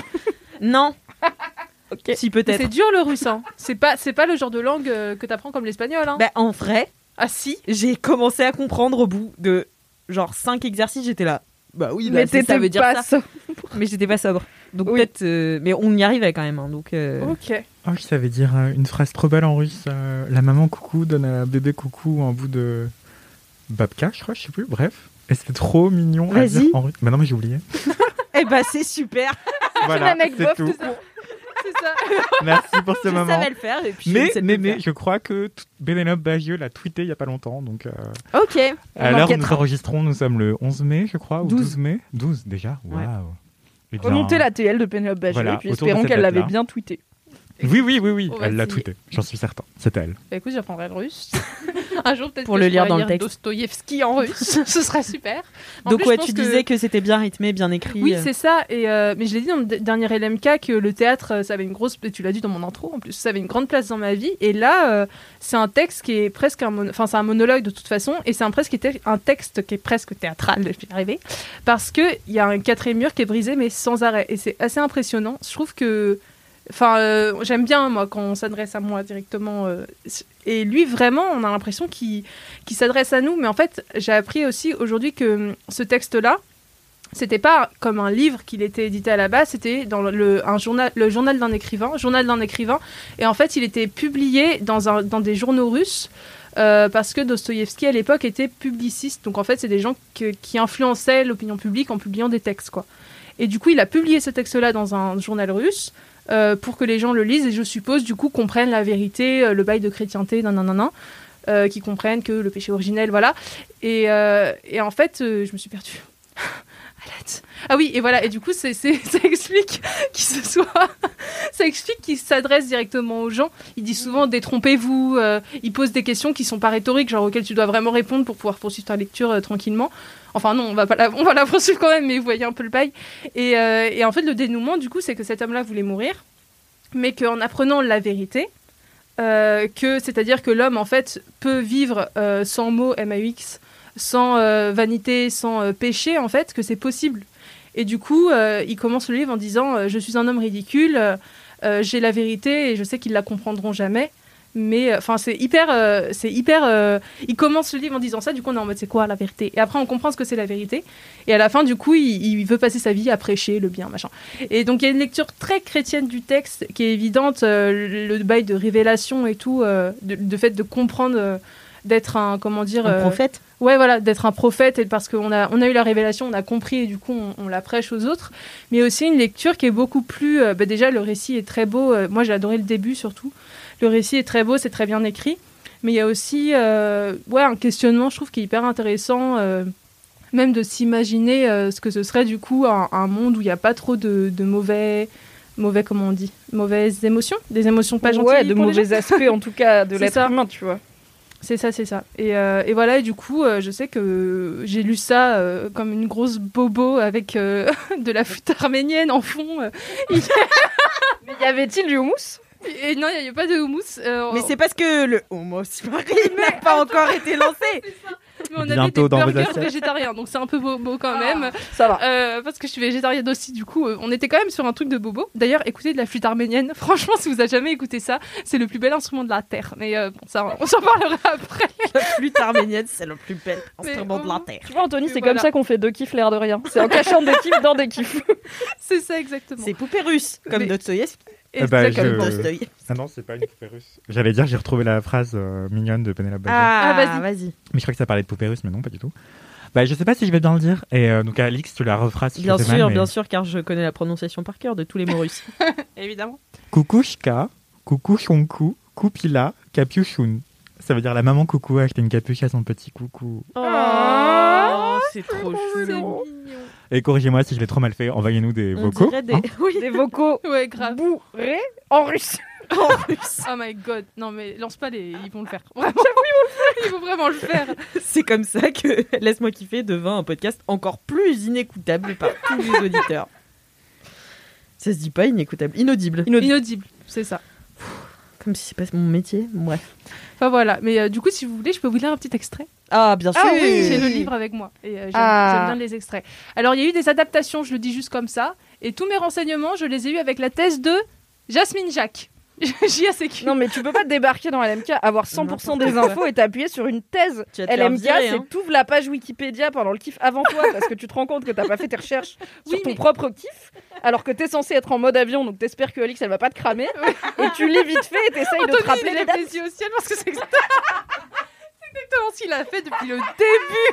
Non. Ok. Si c'est- peut-être. C'est dur le russe. Hein. C'est pas, c'est pas le genre de langue euh, que t'apprends comme l'espagnol. Hein. Bah en vrai, ah si. j'ai commencé à comprendre au bout de genre 5 exercices, j'étais là. Bah oui, bah, Mais ça veut dire pas ça. ça. Mais j'étais pas sobre. Donc Oui. peut-être euh, mais on y arrivait quand même hein, donc euh, Ok. Oh, je savais dire euh, une phrase trop belle en russe. euh, la maman coucou donne à bébé coucou un bout de babka, je crois, je sais plus. Bref. Et c'était trop mignon à Vas-y. dire en russe. Bah non, mais j'ai oublié. Eh bah c'est super. voilà, c'est bof, tout. C'est ça. Merci pour ce Je moment. savais le faire et puis je Mais, sais mais, mais, je crois que Bénélope Bagieux l'a tweeté il y a pas longtemps. Donc, euh, OK. à l'heure où nous enregistrons, nous sommes le 11 mai, je crois, ou 12. 12 mai 12 déjà Ouais. Waouh Eh bien, Remonter la TL de Penelope Bagieux, Voilà, et puis espérons qu'elle l'avait bien tweeté. Oui, oui, oui, oui. Va Elle l'a tweeté, j'en suis certain. C'était elle. Bah écoute, j'apprendrai le russe. Un jour peut-être Pour que le je lire dans le texte. Dostoïevski en russe. Ce serait super. En Donc plus, ouais, tu que- disais que c'était bien rythmé, bien écrit. Oui, c'est ça. Et euh, mais je l'ai dit dans le dernier LMK que le théâtre, euh, ça avait une grosse. Tu l'as dit dans mon intro en plus, ça avait une grande place dans ma vie. Et là, euh, c'est un texte qui est presque un, enfin c'est un monologue de toute façon, et c'est un presque un texte qui est presque théâtral. Je vais arriver parce que il y a un quatrième mur qui est brisé, mais sans arrêt. Et c'est assez impressionnant. Je trouve que Enfin, euh, j'aime bien, moi, quand on s'adresse à moi directement. euh, et lui, vraiment, on a l'impression qu'il qu'il s'adresse à nous. Mais en fait, j'ai appris aussi aujourd'hui que hum, ce texte-là, c'était pas comme un livre qu'il était édité à la base, c'était dans le, un journal, le journal d'un écrivain, journal d'un écrivain. Et en fait, il était publié dans, un, dans des journaux russes. euh, parce que Dostoïevski à l'époque était publiciste, donc en fait c'est des gens qui influençaient l'opinion publique en publiant des textes quoi. Et du coup il a publié ce texte-là dans un journal russe euh, pour que les gens le lisent et je suppose du coup comprennent la vérité, euh, le bail de chrétienté, nan nan nan, nan, euh, qui comprennent que le péché originel, voilà. Et, en fait, je me suis perdue. Ah oui, et voilà, et du coup, c'est, c'est- ça explique qu'il se soit. ça explique qu'il s'adresse directement aux gens. Il dit souvent détrompez-vous. euh, il pose des questions qui sont pas rhétoriques, genre auxquelles tu dois vraiment répondre pour pouvoir poursuivre ta lecture euh, tranquillement. Enfin, non, on va, pas la, on va la poursuivre quand même, mais vous voyez un peu le bail. Et, euh, et en fait, le dénouement, du coup, c'est que cet homme-là voulait mourir, mais qu'en apprenant la vérité, que c'est-à-dire que l'homme, en fait, peut vivre sans mots MAX, sans euh, vanité, sans euh, péché, en fait, que c'est possible. Et du coup, euh, il commence le livre en disant Je suis un homme ridicule, j'ai la vérité et je sais qu'ils la comprendront jamais. Mais enfin, c'est hyper, c'est hyper. il commence le livre en disant ça. Du coup, on est en mode c'est quoi la vérité? Et après, on comprend ce que c'est la vérité. Et à la fin, du coup, il, veut passer sa vie à prêcher le bien, machin. Et donc, il y a une lecture très chrétienne du texte qui est évidente, le, bail de révélation et tout, de, fait de comprendre, d'être un comment dire, Un euh, prophète Ouais, voilà, d'être un prophète et parce qu'on a, on a eu la révélation, on a compris et du coup on, on la prêche aux autres. Mais aussi une lecture qui est beaucoup plus. euh, bah, déjà, le récit est très beau. euh, moi, j'ai adoré le début surtout. Le récit est très beau, c'est très bien écrit. Mais il y a aussi euh, ouais, un questionnement, je trouve, qui est hyper intéressant. euh, même de s'imaginer euh, ce que ce serait du coup un, un monde où il n'y a pas trop de, de mauvais. Mauvais, comment on dit Mauvaises émotions Des émotions pas gentilles Ouais, de mauvais aspects en tout cas de l'être humain, tu vois. C'est ça, c'est ça. Et, euh, et voilà, et du coup, euh, je sais que j'ai lu ça euh, comme une grosse bobo avec de la flûte arménienne en fond. Mais y avait-il du houmous? Et non, il n'y a pas de houmous. Mais c'est parce que le marine n'a pas encore été lancé. mais on avait Bientôt des dans burgers végétariens, donc c'est un peu bobo quand même. Ça va. Euh, parce que je suis végétarienne aussi, du coup, euh, on était quand même sur un truc de bobo. D'ailleurs, écoutez de la flûte arménienne. Franchement, si vous avez jamais écouté ça, c'est le plus bel instrument de la terre. Mais euh, bon, ça, on s'en parlera après. La flûte arménienne, c'est le plus bel instrument de la terre. Tu vois, Anthony, c'est voilà. comme ça qu'on fait deux kiffs l'air de rien. C'est en cachant des kiffs dans des kiffs. C'est ça exactement. C'est poupée russe, comme Mais- Dostoïevski. Eh ben, Exactement. je-. Ah non, c'est pas une poupée russe. J'allais dire, j'ai retrouvé la phrase euh, mignonne de Penelope Badger. Ah, vas-y. vas-y. Mais je crois que ça parlait de poupée russe, mais non, pas du tout. Bah, je sais pas si je vais bien le dire. Et euh, donc, Alix, tu la referas si Bien je sûr, mal, mais- bien sûr, car je connais la prononciation par cœur de tous les mots russes. Évidemment. Kukushka, kukushonku, kupila, kapiushun. Ça veut dire la maman coucou a acheté une capuche à son petit coucou. Oh, c'est trop C'est chou. Et corrigez-moi si je l'ai trop mal fait, envoyez-nous des vocaux. des... hein. Oui, Des vocaux Ouais, grave. bourrés en russe. en russe. Oh my god, non mais lance pas les. Ils vont le faire. Vraiment, ils vont le faire. Ils vont vraiment le faire. C'est comme ça que Laisse-moi kiffer devint un podcast encore plus inécoutable par tous les auditeurs. Ça se dit pas inécoutable, inaudible. Inaudible, c'est ça. Comme si c'est pas mon métier. Bref. Enfin voilà, mais euh, du coup, si vous voulez, je peux vous lire un petit extrait. Ah, bien sûr. Ah oui. J'ai le livre avec moi et euh, j'aime Ah. j'aime bien les extraits. Alors, il y a eu des adaptations, je le dis juste comme ça, et tous mes renseignements, je les ai eus avec la thèse de Jasmine Jacques. JACQ. Non, mais tu peux pas débarquer dans LMK, avoir 100% des infos et t'appuyer sur une thèse. LMK, c'est hein. t'ouvres la page Wikipédia pendant le kiff avant toi parce que tu te rends compte que t'as pas fait tes recherches Oui, sur ton mais- propre kiff alors que t'es censé être en mode avion donc t'espères que Alix elle va pas te cramer et tu lis vite fait et t'essayes de te rappeler il les lève dates. les yeux au ciel parce que c'est exactement ce qu'il a fait depuis le début.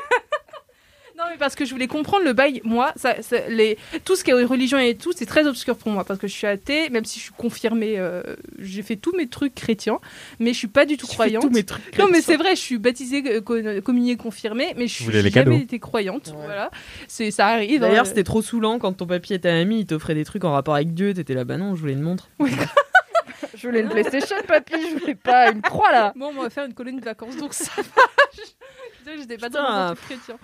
Non, mais parce que je voulais comprendre le bail. Moi, ça, ça- les, tout ce qui est religion et tout, c'est très obscur pour moi parce que je suis athée, même si je suis confirmée. euh, j'ai fait tous mes trucs chrétiens, mais je suis pas du tout croyante. tous mes trucs Non, mais c'est vrai, je suis baptisée, euh, co- communiée, confirmée, mais je suis jamais cadeaux. été croyante. Ouais. Voilà, c'est ça arrive. D'ailleurs, hein. c'était trop saoulant quand ton papy était ami, il t'offrait des trucs en rapport avec Dieu, t'étais là, bah non, je voulais une montre. Je voulais une PlayStation, papy, je voulais pas une croix là. Bon, on va faire une colonie de vacances, donc ça va. J'étais pas dans un truc chrétien.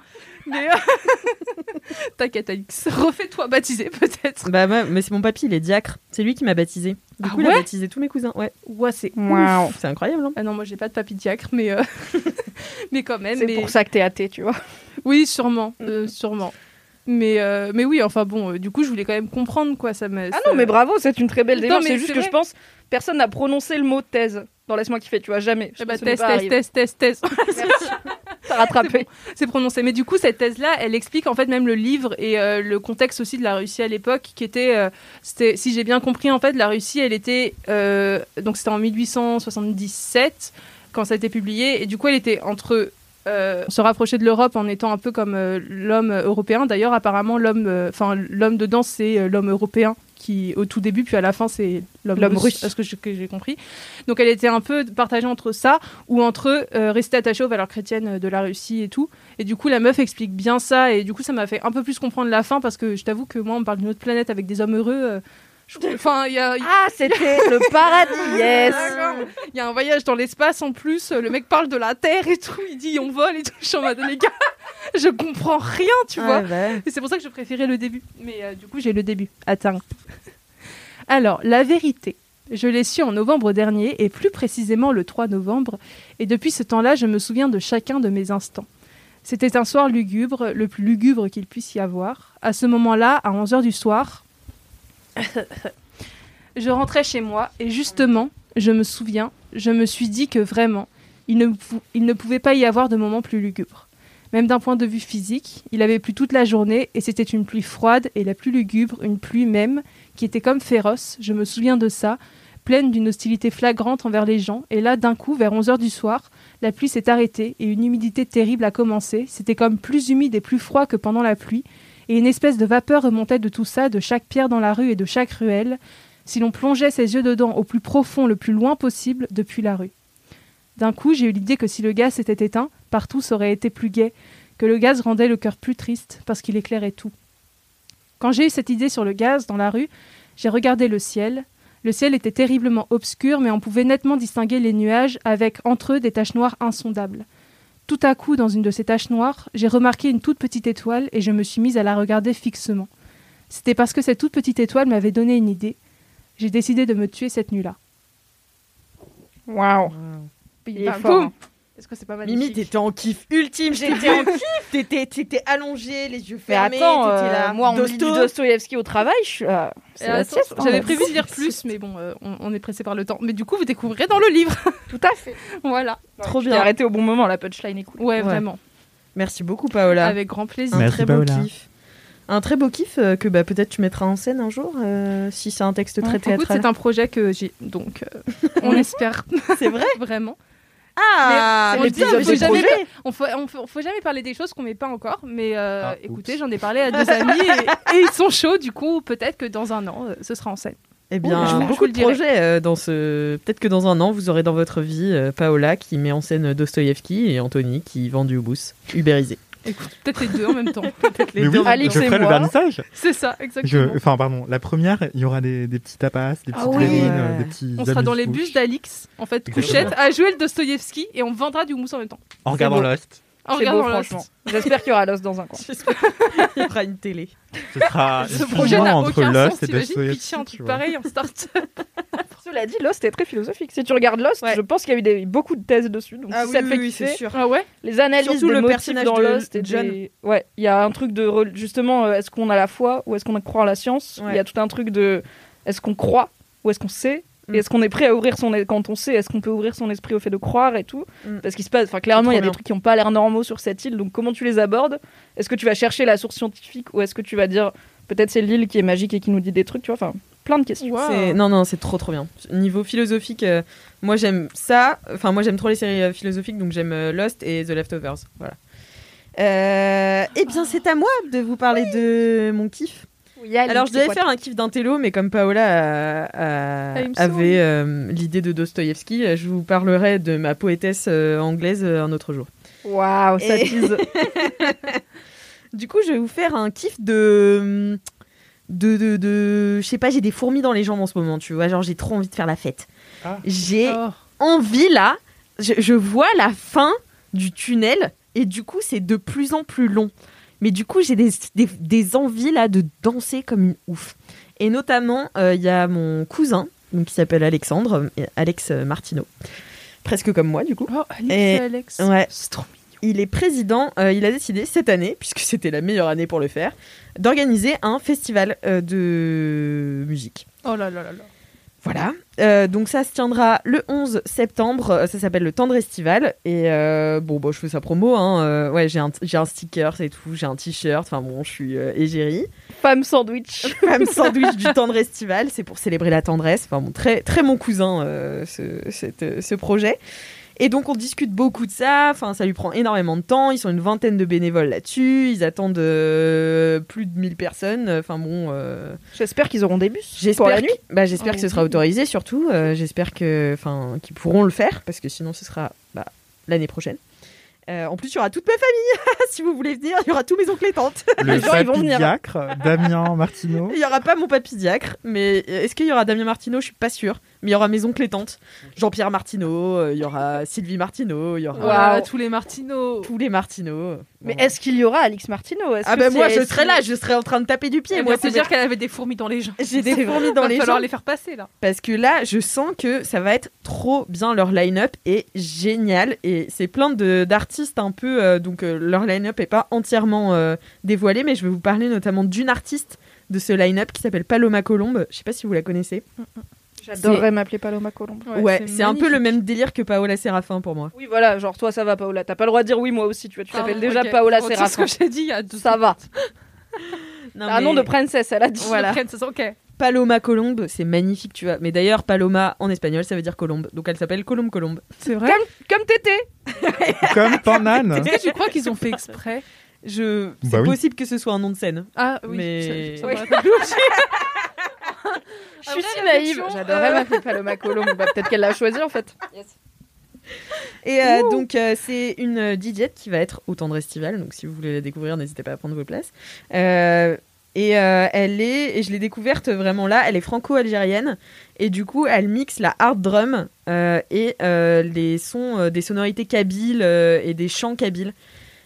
Mais euh, t'inquiète, Alix. Refais-toi baptiser peut-être. Bah, ouais, mais c'est mon papy, il est diacre. C'est lui qui m'a baptisé. Du Ah coup, il a baptisé tous mes cousins. Ouais. Ouais, c'est Waouh. C'est incroyable, hein. Ah non, moi j'ai pas de papy diacre, mais euh, mais quand même. C'est mais... pour ça que t'es athée, tu vois. Oui, sûrement, euh, sûrement. Mais euh, mais oui, enfin bon, euh, du coup, je voulais quand même comprendre quoi ça me. Ah non, mais bravo, c'est une très belle Non, démarche. mais C'est juste c'est que je pense personne n'a prononcé le mot thèse dans Laisse-moi kiffer, tu vois, jamais. Je Eh bah, pense que ce n'est test, T'as rattrapé. c'est prononcé. Mais du coup, cette thèse-là, elle explique en fait même le livre et euh, le contexte aussi de la Russie à l'époque, qui était, euh, si j'ai bien compris, en fait, la Russie, elle était, euh, donc c'était en 1877 quand ça a été publié, et du coup, elle était entre euh, se rapprocher de l'Europe en étant un peu comme euh, l'homme européen. D'ailleurs, apparemment, l'homme, euh, enfin l'homme dedans, c'est euh, l'homme européen qui au tout début, puis à la fin, c'est l'homme russe, russe. parce que j'ai compris. Donc elle était un peu partagée entre ça ou entre euh, rester attachée aux valeurs chrétiennes de la Russie et tout. Et du coup, la meuf explique bien ça, et du coup, ça m'a fait un peu plus comprendre la fin, parce que je t'avoue que moi, on me parle d'une autre planète avec des hommes heureux. euh, Enfin, il y a, Ah, c'était le paradis, yes. Il y a un voyage dans l'espace en plus. Le mec parle de la Terre et tout. Il dit on vole et tout. Je suis en mode les gars, je comprends rien, tu vois. Et c'est pour ça que je préférais le début. Mais euh, du coup, j'ai le début. Attends. Alors, la vérité. Je l'ai su en novembre dernier, et plus précisément le 3 novembre, et depuis ce temps-là, je me souviens de chacun de mes instants. C'était un soir lugubre, le plus lugubre qu'il puisse y avoir. À ce moment-là, à 11h du soir, je rentrais chez moi, et justement, je me souviens, je me suis dit que vraiment, il ne, pouvait pas y avoir de moment plus lugubre. Même d'un point de vue physique, il avait plu toute la journée et c'était une pluie froide et la plus lugubre, une pluie même, qui était comme féroce, je me souviens de ça, pleine d'une hostilité flagrante envers les gens. Et là, d'un coup, vers 11h du soir, la pluie s'est arrêtée et une humidité terrible a commencé. C'était comme plus humide et plus froid que pendant la pluie. Et une espèce de vapeur remontait de tout ça, de chaque pierre dans la rue et de chaque ruelle, si l'on plongeait ses yeux dedans au plus profond, le plus loin possible, depuis la rue. D'un coup, j'ai eu l'idée que si le gaz s'était éteint, partout ça aurait été plus gai, que le gaz rendait le cœur plus triste parce qu'il éclairait tout. Quand j'ai eu cette idée sur le gaz dans la rue, j'ai regardé le ciel. Le ciel était terriblement obscur, mais on pouvait nettement distinguer les nuages avec entre eux des taches noires insondables. Tout à coup, dans une de ces taches noires, j'ai remarqué une toute petite étoile et je me suis mise à la regarder fixement. C'était parce que cette toute petite étoile m'avait donné une idée. J'ai décidé de me tuer cette nuit-là. Waouh Bim, Il est fort, boum. hein. Est-ce que c'est pas Mimi, magnifique t'étais en kiff ultime. J'étais en kiff. T'étais, t'étais allongée, les yeux Mais fermés. attends, t'étais euh, là. moi, on lit du Dosto. Dostoïevski au travail, attends, sieste, hein, J'avais prévu de lire plus, mais bon, euh, on, on est pressé par le temps. Mais du coup, vous découvrirez dans le livre. Tout à fait. voilà. Trop J'ai bien. arrêté au bon moment, la punchline est cool. Ouais, Ouais. vraiment. Merci beaucoup, Paola. Avec grand plaisir. un Merci, très beau kiff. Un très beau kiff euh, que bah, peut-être tu mettras en scène un jour, euh, si c'est un texte très Écoute, théâtral. c'est un projet que j'ai, donc euh, on espère C'est vrai vraiment. Ah, Mais on faut jamais- projet. On faut, on faut, faut jamais parler des choses qu'on met pas encore, mais euh, Ah, écoutez, j'en ai parlé à deux amis et, et ils sont chauds. Du coup, peut-être que dans un an, euh, ce sera en scène. Eh bien, je vous- je beaucoup vous de dirai. projets euh, dans ce. Peut-être que dans un an, vous aurez dans votre vie euh, Paola qui met en scène Dostoïevski et Anthony qui vend du houmous ubérisé. Écoute, peut-être les deux en même temps. Peut-être les Mais deux. oui, je et ferai le moi. vernissage. C'est ça, Je, exactement. enfin, pardon, la première, il y aura des, des petits tapas, des petites Ah oui. pralines, Ouais. euh, des petits. On sera dans les bus d'Alix, en fait, couchette, à jouer le Dostoïevski et on vendra du houmous en même temps. En regardant. Lost. C'est beau, Lost. franchement. J'espère qu'il y aura l'os dans un coin. Il y aura une télé. Ce sera Ce projet n'a entre aucun Lost sens, t'imagines pitcher un tu truc vois. pareil en start. Cela dit, Lost est très philosophique. Si tu regardes Lost, Ouais. je pense qu'il y a eu des- beaucoup de thèses dessus. Donc si ça te fait kiffer, sûr. Ah ouais les analyses Surtout des le motifs personnage dans de Lost et John. des- ouais il y a un truc de re- justement euh, est-ce qu'on a la foi ou est-ce qu'on croit en la science? Il Ouais. y a tout un truc de est-ce qu'on croit ou est-ce qu'on sait? Mm. et est-ce qu'on est prêt à ouvrir son quand on sait est-ce qu'on peut ouvrir son esprit au fait de croire et tout Mm. parce qu'il se passe enfin clairement il y a des trucs qui n'ont pas l'air normaux sur cette île donc comment tu les abordes? Est-ce que tu vas chercher la source scientifique ou est-ce que tu vas dire peut-être c'est l'île qui est magique et qui nous dit des trucs tu vois? Enfin plein de questions Non, non, c'est trop trop bien. Niveau philosophique, euh, moi j'aime ça. Enfin, moi j'aime trop les séries euh, philosophiques, donc j'aime euh, Lost et The Leftovers. Voilà. Euh, eh bien, c'est à moi de vous parler de mon kiff. Alors, je devais faire un kiff d'intello, mais comme Paola a- a- Ah, avait euh, l'idée de Dostoïevski, euh, je vous parlerai de ma poétesse euh, anglaise un autre jour. waouh ça Et- tease Du coup, je vais vous faire un kiff de. De, de, de- je sais pas, j'ai des fourmis dans les jambes en ce moment, tu vois. Genre, j'ai trop envie de faire la fête. Ah. J'ai Oh. envie là, je, je vois la fin du tunnel et du coup c'est de plus en plus long. Mais du coup j'ai des, des, des envies là de danser comme une ouf. Et notamment euh, il y a mon cousin donc, qui s'appelle Alexandre, euh, Alex euh, Martineau. Presque comme moi du coup. Oh, Alex et Alex. ouais. C'est trop mignon. Il est président, euh, il a décidé cette année, puisque c'était la meilleure année pour le faire, d'organiser un festival euh, de musique. Oh là là là là. Voilà. Euh, donc ça se tiendra le 11 septembre. Euh, Ça s'appelle le Tendre Estival. Et euh, bon, bon, je fais sa promo. Hein. Euh, ouais, j'ai un, j'ai un sticker, c'est tout. J'ai un t-shirt. Enfin bon, je suis égérie. femme sandwich Femme sandwich du Tendre Estival. C'est pour célébrer la tendresse. Enfin bon, très, très mon cousin, ce, cette- ce projet. Et donc on discute beaucoup de ça, enfin ça lui prend énormément de temps, ils sont une vingtaine de bénévoles là-dessus, ils attendent euh, plus de 1000 personnes, enfin bon... euh, J'espère qu'ils auront des bus J'espère pour la que- nuit. bah, j'espère Oh, que ce sera oui. autorisé surtout. euh, j'espère que, enfin, qu'ils pourront le faire parce que sinon ce sera bah, l'année prochaine. Euh, en plus, il y aura toute ma famille. si vous voulez venir, il y aura tous mes oncles et tantes. Le Les gens, ils vont venir. papilliacre, Damien Martineau. Il y aura pas mon papy diacre, mais est-ce qu'il y aura Damien Martineau? Je suis pas sûre. Mais il y aura mes oncles et tantes. Jean-Pierre Martineau, euh, il y aura Sylvie Martineau, il y aura tous les Martineaux. tous les Martineau. Mais est-ce qu'il y aura Alix Martineau? Ah ben moi je serai là, je serai en train de taper du pied. Et moi c'est dire qu'elle avait des fourmis dans les jambes. J'ai des fourmis dans Va les falloir jambes. les faire passer là. parce que là, je sens que ça va être trop bien. Leur line-up est génial et c'est plein de d'artistes un peu. euh, donc euh, leur line-up est pas entièrement euh, dévoilé, mais je vais vous parler notamment d'une artiste de ce line-up qui s'appelle Paloma Colombe. Je sais pas si vous la connaissez. J'adorerais m'appeler Paloma Colombe. Ouais, c'est un peu le magnifique. même délire que Paola Séraphin pour moi. Oui, voilà, genre toi ça va Paola. T'as pas le droit de dire oui, moi aussi, tu vois. Tu t'appelles déjà. Paola Retire Séraphin. ce que j'ai dit il y a deux Ça va. Non, T'as un mais nom de princesse, elle a dit. Voilà. Princesse, ok. Paloma Colombe, c'est magnifique, tu vois. Mais d'ailleurs, Paloma en espagnol, ça veut dire colombe. Donc elle s'appelle Colombe Colombe. C'est vrai Comme Tété. Comme Panane. Est-ce que tu crois qu'ils ont fait exprès Je... C'est Bah oui. possible que ce soit un nom de scène. Ah oui. Mais- ça- ça Oui. Je suis si naïve. réflexion, J'adorerais euh. m'appeler Paloma Colombe. Bah, Peut-être qu'elle l'a choisi en fait. Et euh, donc, euh, c'est une DJ qui va être au Tendre Estival. Donc, si vous voulez la découvrir, n'hésitez pas à prendre vos places. Euh, et elle est, et je l'ai découverte vraiment là, elle est franco-algérienne. Et du coup, elle mixe la hard drum et les sons, des sonorités kabyles et des chants kabyles.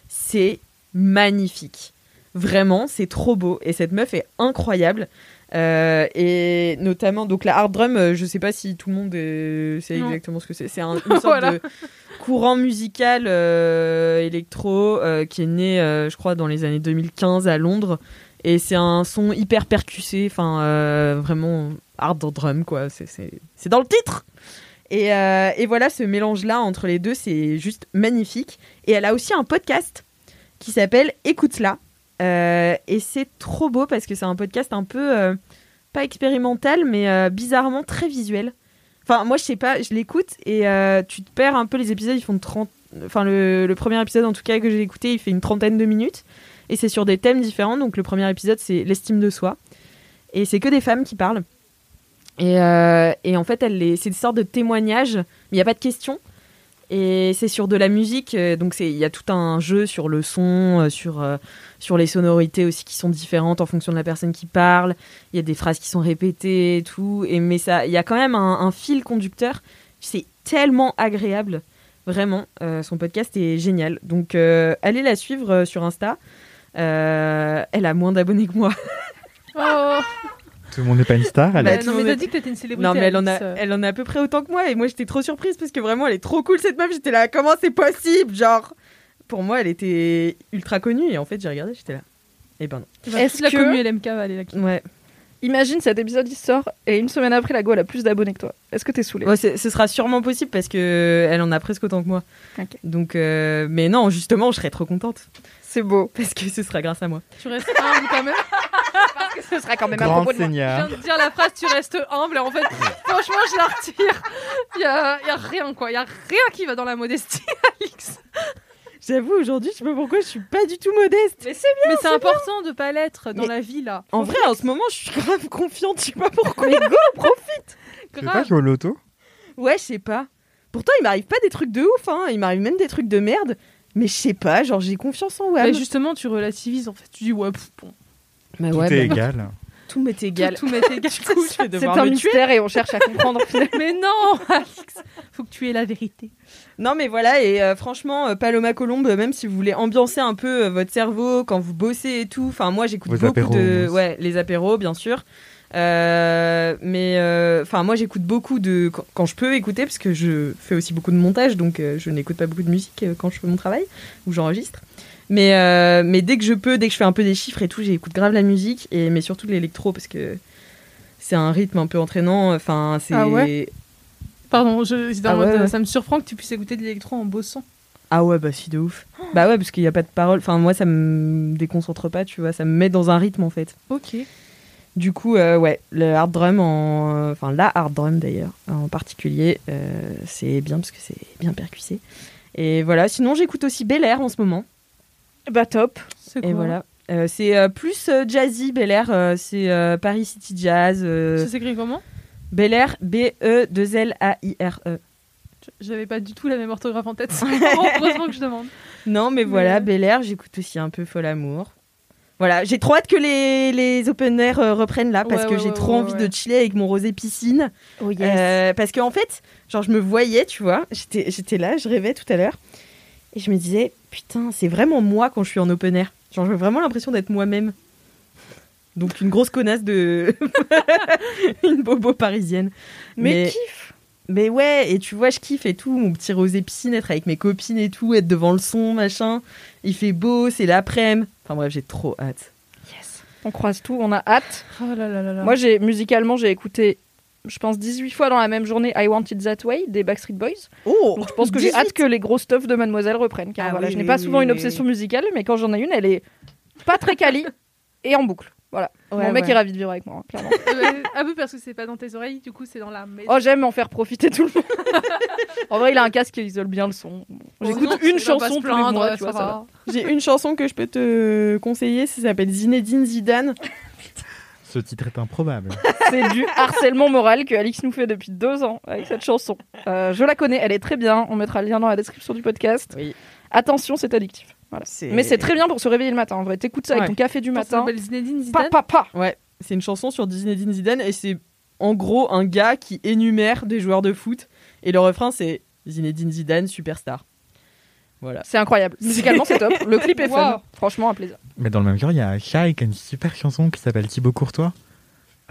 C'est magnifique. Vraiment, c'est trop beau. Et cette meuf est incroyable. Euh, et notamment, donc la hard drum, euh, je sais pas si tout le monde sait Non. exactement ce que c'est. C'est un, une sorte Voilà. de courant musical euh, électro euh, qui est né, je crois, dans les années 2015 à Londres. Et c'est un son hyper percussé, enfin vraiment hard drum, quoi. C'est- dans le titre! Et, et voilà, ce mélange-là entre les deux, c'est juste magnifique. Et elle a aussi un podcast qui s'appelle Écoute-la. Euh, et c'est trop beau parce que c'est un podcast un peu, euh, pas expérimental, mais euh, bizarrement très visuel. Enfin, moi, je sais pas, je l'écoute et tu te perds un peu. Les épisodes, ils font 30. Enfin, le, premier épisode, en tout cas, que j'ai écouté, il fait une trentaine de minutes. Et c'est sur des thèmes différents. Donc, le premier épisode, c'est l'estime de soi. Et c'est que des femmes qui parlent. Et, et en fait, c'est une sorte de témoignage, il n'y a pas de questions. Et c'est sur de la musique, euh, donc il y a tout un jeu sur le son, euh, sur, euh, sur les sonorités aussi qui sont différentes en fonction de la personne qui parle. Il y a des phrases qui sont répétées et tout. Et, mais il y a quand même un, un fil conducteur. C'est tellement agréable. Vraiment, Euh, son podcast est génial. Donc, euh, allez la suivre sur Insta. Euh, elle a moins d'abonnés que moi. Oh. Tout le monde n'est pas une star, Bah, Alex. tout non, mais t'as dit que t'étais une célébrité. Non, mais elle en, a, euh. elle en a à peu près autant que moi. Et moi, j'étais trop surprise parce que vraiment, elle est trop cool cette meuf. J'étais là, comment c'est possible Genre, pour moi, elle était ultra connue. Et en fait, j'ai regardé, j'étais là. Et ben ben, Est-ce toute la que- commu LMK va aller là. non. Ouais. Imagine cet épisode il sort et une semaine après la go elle a plus d'abonnés que toi. Est-ce que t'es saoulé Ouais, ce sera sûrement possible parce que elle en a presque autant que moi. Ok. Donc, euh, mais non, justement, je serais trop contente C'est beau. parce que ce sera grâce à moi. Tu restes humble quand même. Ce sera quand même à Grande propos de moi. Je seigneur. viens de dire la phrase tu restes humble et en fait franchement je la retire. Il y a, y a rien quoi, il y a rien qui va dans la modestie Alix. J'avoue, aujourd'hui, je sais pas pourquoi, je suis pas du tout modeste. Mais c'est Mais c'est important de pas l'être dans Mais- la vie là. En vrai, en ce moment, je suis grave confiante. Je sais pas pourquoi. Mais go, profite Tu veux pas Grave. jouer au loto? Ouais, je sais pas. Pourtant, il m'arrive pas des trucs de ouf. Hein. Il m'arrive même des trucs de merde. Mais je sais pas, genre, j'ai confiance en Mais WAM. justement tu relativises en fait. Tu dis ouais pff, bon. Bah Tout ouais, est bah, égal. tout m'est égal. Tout, tout m'est égal. Du coup, je vais C'est devoir un me tuer. mystère et on cherche à comprendre. Mais non Alix, faut que tu aies la vérité. Non, mais voilà, et euh, franchement, euh, Paloma Colombe, euh, même si vous voulez ambiancer un peu euh, votre cerveau quand vous bossez et tout, enfin, moi j'écoute beaucoup apéros, de. Ouais, les apéros, bien sûr. Euh, mais euh, enfin, moi j'écoute beaucoup de. Quand, quand je peux écouter, parce que je fais aussi beaucoup de montage, donc euh, je n'écoute pas beaucoup de musique quand je fais mon travail ou j'enregistre. Mais, mais dès que je peux, dès que je fais un peu des chiffres et tout, j'écoute grave la musique, et, mais surtout l'électro, parce que c'est un rythme un peu entraînant. Enfin, c'est. Ah ouais Pardon, je, Ah mode, ouais. ça me surprend que tu puisses écouter de l'électro en bossant. Ah ouais, bah si de ouf. Bah ouais, parce qu'il n'y a pas de parole. Enfin, moi, ça me déconcentre pas, tu vois. Ça me met dans un rythme, en fait. Ok. Du coup, euh, ouais, le hard drum, en... enfin la hard drum d'ailleurs, en particulier, euh, c'est bien parce que c'est bien percussé. Et voilà, sinon j'écoute aussi Bel Air en ce moment. Bah top. C'est Et voilà. Euh, c'est euh, plus euh, jazzy Bel Air, euh, c'est euh, Paris City Jazz. euh, Ça s'écrit comment? Bel Air, B-E-2-L-A-I-R-E. J'avais pas du tout la même orthographe en tête. Heureusement que je demande. Non, mais voilà. Bel Air, j'écoute aussi un peu Fol Amour. Voilà, j'ai trop hâte que les, les open air euh, reprennent là parce Ouais, que ouais, j'ai ouais, trop envie de chiller avec mon rosé piscine. Oh yes. Euh, parce qu'en fait, genre, je me voyais, tu vois, j'étais j'étais là, je rêvais tout à l'heure, et je me disais, putain, c'est vraiment moi quand je suis en open air. Genre, j'ai vraiment l'impression d'être moi-même. Donc, une grosse connasse de. une bobo parisienne. mais, mais- kiff. Mais ouais, et tu vois, je kiffe et tout, mon petit rosé piscine, être avec mes copines et tout, être devant le son, machin. Il fait beau, c'est l'après-midi. Enfin bref, j'ai trop hâte. Yes. On croise tout, on a hâte. Oh là là là là. Moi, j'ai musicalement, j'ai écouté, je pense, 18 fois dans la même journée I Want It That Way des Backstreet Boys. Oh Donc je pense que j'ai hâte que les gros stuff de Mademoiselle reprennent. Car Ah voilà, oui, je n'ai pas oui, souvent une oui, obsession musicale, mais quand j'en ai une, elle est pas très quali et en boucle. Voilà. Mon mec est ravi de vivre avec moi, hein, clairement. Euh, un peu parce que c'est pas dans tes oreilles, du coup c'est dans la maison. Oh, j'aime en faire profiter tout le monde. en vrai, il a un casque qui isole bien le son. Oh J'écoute une chanson tous les mois, tu vois, ça va. J'ai une chanson que je peux te conseiller, ça s'appelle Zinedine Zidane. Ce titre est improbable. C'est du harcèlement moral que Alix nous fait depuis deux ans avec cette chanson. Euh, je la connais, elle est très bien. On mettra le lien dans la description du podcast. Oui. Attention, c'est addictif. Voilà. Mais c'est très bien pour se réveiller le matin. En vrai, t'écoutes ça avec ton café du Ça matin. s'appelle Zinedine Pa, Zidane. pa, pa. Ouais, c'est une chanson sur Zinedine Zidane et c'est en gros un gars qui énumère des joueurs de foot et le refrain c'est Zinedine Zidane superstar. Voilà. C'est incroyable. Musicalement, c'est top. Le clip est fun. Wow. Franchement, un plaisir. Mais dans le même genre, il y a Shai qui a une super chanson qui s'appelle Thibaut Courtois.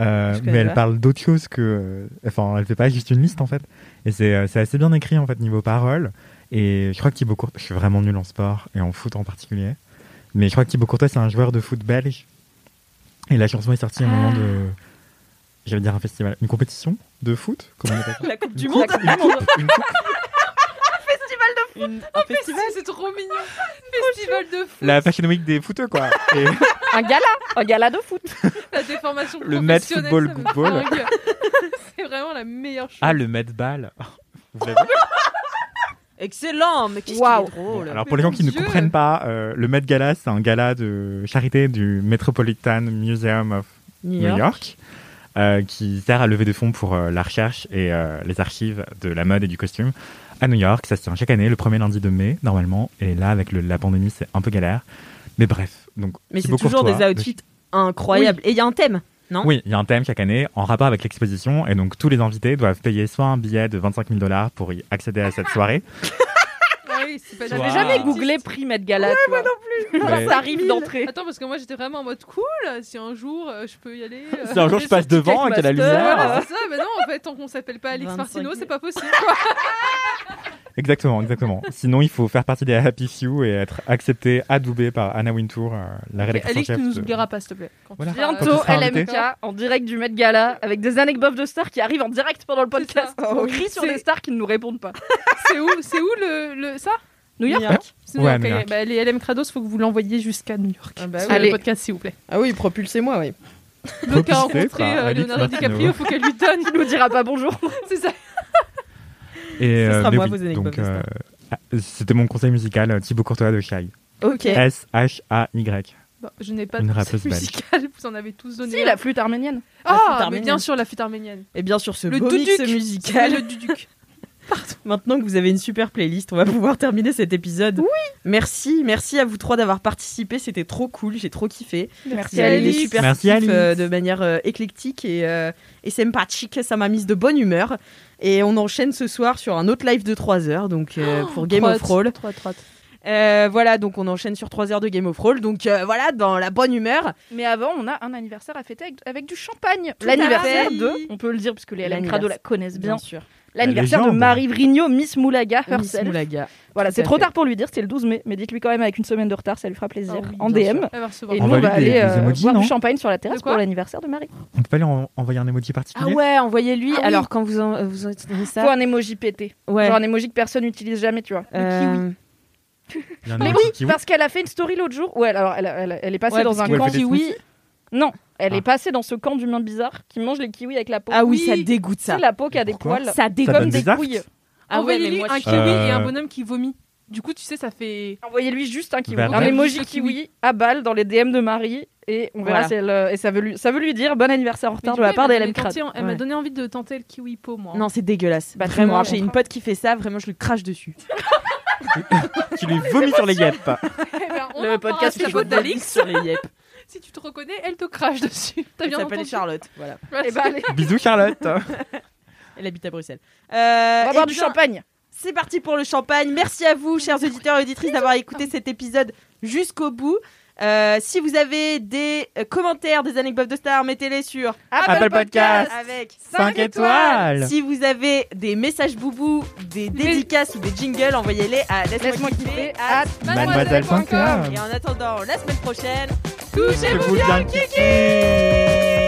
Euh, mais elle pas. parle d'autre chose que. euh, Enfin, elle fait pas juste une liste en fait. Et c'est euh, c'est assez bien écrit en fait niveau paroles. Et je crois que Thibaut Courtois. Je suis vraiment nul en sport et en foot en particulier. Mais je crois que Thibaut Courtois, c'est un joueur de foot belge. Et la chanson est sortie au moment de. J'allais dire un festival. Une compétition de foot Comment on La Coupe du Une Monde coupe, une coupe, une coupe. Une- un festival C'est trop mignon. Festival de foot. La Fashion Week des footeux quoi. Et Un gala. Un gala de foot. La déformation Le Met Football. C'est vraiment la meilleure chose. ah, le Met Ball. Vous l'avez Excellent, mais qu'est-ce Waouh. qui est drôle. Alors pour les gens qui ne comprennent pas, euh, le Met Gala, c'est un gala de charité du Metropolitan Museum of New New York. Euh, qui sert à lever des fonds pour euh, la recherche et euh, les archives de la mode et du costume à New York. Ça se tient chaque année, le premier lundi de mai, normalement. Et là, avec le- la pandémie, c'est un peu galère. Mais bref, donc Mais c'est toujours des outfits incroyables. Et il y a un thème, non? Oui, il y a un thème chaque année en rapport avec l'exposition et donc tous les invités doivent payer soit un billet de 25 000 dollars pour y accéder à cette soirée. Oui, c'est pas Soit- J'avais jamais googlé prix Met Gala. tu vois. Mais- Ça arrive d'entrée. Attends, parce que moi j'étais vraiment en mode cool. Si un jour euh, je peux y aller. euh, Si un jour je passe devant et qu'il y a la Master, lumière. Voilà, c'est ça, mais non, en fait, tant qu'on s'appelle pas Alex 25 Martino, 000. c'est pas possible. quoi. Exactement, exactement. Sinon, il faut faire partie des Happy Few et être accepté, adoubé par Anna Wintour, euh, la rédactrice en Alex, tu nous de- oublieras pas, s'il te plaît. Quand Voilà. tu Quand Bientôt. LMK en direct du Met Gala avec des anecdotes de stars qui arrivent en direct pendant le podcast. C'est ça. On crie sur des stars qui ne nous répondent pas. C'est où, c'est où le, le ça? New York? New York. Ouais, York, New. York. Bah, les LM Krados, faut que vous l'envoyiez jusqu'à New York. Ah bah oui. Allez. le podcast, s'il vous plaît. Ah oui, propulsez-moi, oui. Propulsé rencontré par euh, Leonardo. DiCaprio, faut qu'elle lui donne. Il nous dira pas bonjour. C'est ça. Et, Ce euh, sera mais moi, oui, vos anecdotes euh, ah, C'était mon conseil musical, euh, Thibaut Courtois de Shai. Ok. S-H-A-Y. Bon, je n'ai pas Une de conseil musical, vous en avez tous donné. Si, un. la flûte arménienne. Ah, mais bien sûr, la flûte arménienne. Et bien sûr, ce Le beau mix musical. Le Duduc. Maintenant que vous avez une super playlist, on va pouvoir terminer cet épisode. Oui. Merci, merci à vous trois d'avoir participé. C'était trop cool, j'ai trop kiffé. Merci des Alice. super Merci, Alice. euh, de manière euh, éclectique et, euh, et sympathique. Ça m'a mise de bonne humeur. Et on enchaîne ce soir sur un autre live de 3 heures, donc euh, pour Game of Roll. Trotte, trotte. Euh, voilà, donc on enchaîne sur 3 heures de Game of Roll. Donc euh, voilà, dans la bonne humeur. Mais avant, on a un anniversaire à fêter avec, avec du champagne. À L'anniversaire de, on peut le dire puisque les LM Crado la connaissent bien, sûr. L'anniversaire de. Marie Vrigno, Miss Moulaga Miss herself. Moulaga. Voilà, c'est trop fait. tard pour lui dire, c'est le 12 mai, mais dites-lui quand même avec une semaine de retard, ça lui fera plaisir. Ah oui, en DM. Et On nous, va on va aller des euh, emojis, boire du champagne sur la terrasse pour l'anniversaire de Marie. On peut pas lui en- envoyer un emoji Ah particulier ouais, envoyez-lui. Ah oui. Alors quand vous en, vous entendez ça. Faut un emoji pété. Ouais. Genre un emoji que personne n'utilise jamais, tu vois. Euh, y a un Mais oui, kiwi parce qu'elle a fait une story l'autre jour elle, alors, elle, elle- elle est passée Ouais, dans un camp Ouais, kiwi. Non, Elle Ah. est passée dans ce camp d'humains bizarres qui mangent les kiwis avec la peau. Ah oui, Oui. ça dégoûte ça. C'est la peau qui a des Pourquoi poils. Ça dégoûte. Comme des couilles. Ah ouais, Envoyez-lui moi, un kiwi et un Euh. bonhomme qui vomit. Du coup, tu sais, ça fait. Envoyez-lui juste un kiwi. Vers Un emoji kiwi à balle dans les DM de Marie. Et on verra Voilà. si elle. euh, Et ça veut, lui, ça veut lui dire bon anniversaire en retard de la part donné Crade. Elle m'a donné envie de tenter le kiwi pot, moi. Non, c'est dégueulasse. Bah, tu me vraiment, j'ai une pote qui fait ça, vraiment, je lui crache dessus. Qui lui vomit sur les guêpes. Ben, on Le podcast à qui d'Alix. sur les yep. Si tu te reconnais, elle te crache dessus. T'as bien s'appelle entendu Charlotte. Voilà. Eh ben, allez, Bisous Charlotte. Elle habite à Bruxelles. Euh, on va eh boire du bien, champagne. C'est parti pour le champagne. Merci à vous, chers auditeurs et auditrices, d'avoir écouté cet épisode jusqu'au bout. Euh, si vous avez des euh, commentaires, des anecdotes de stars, mettez-les sur Apple Podcast. avec 5 étoiles. Si vous avez des messages boubou, des dédicaces ou des jingles, envoyez-les à laisse-moi kiffer. à Mademoiselle.com. Et en attendant la semaine prochaine, Touchez-vous bien le kiki.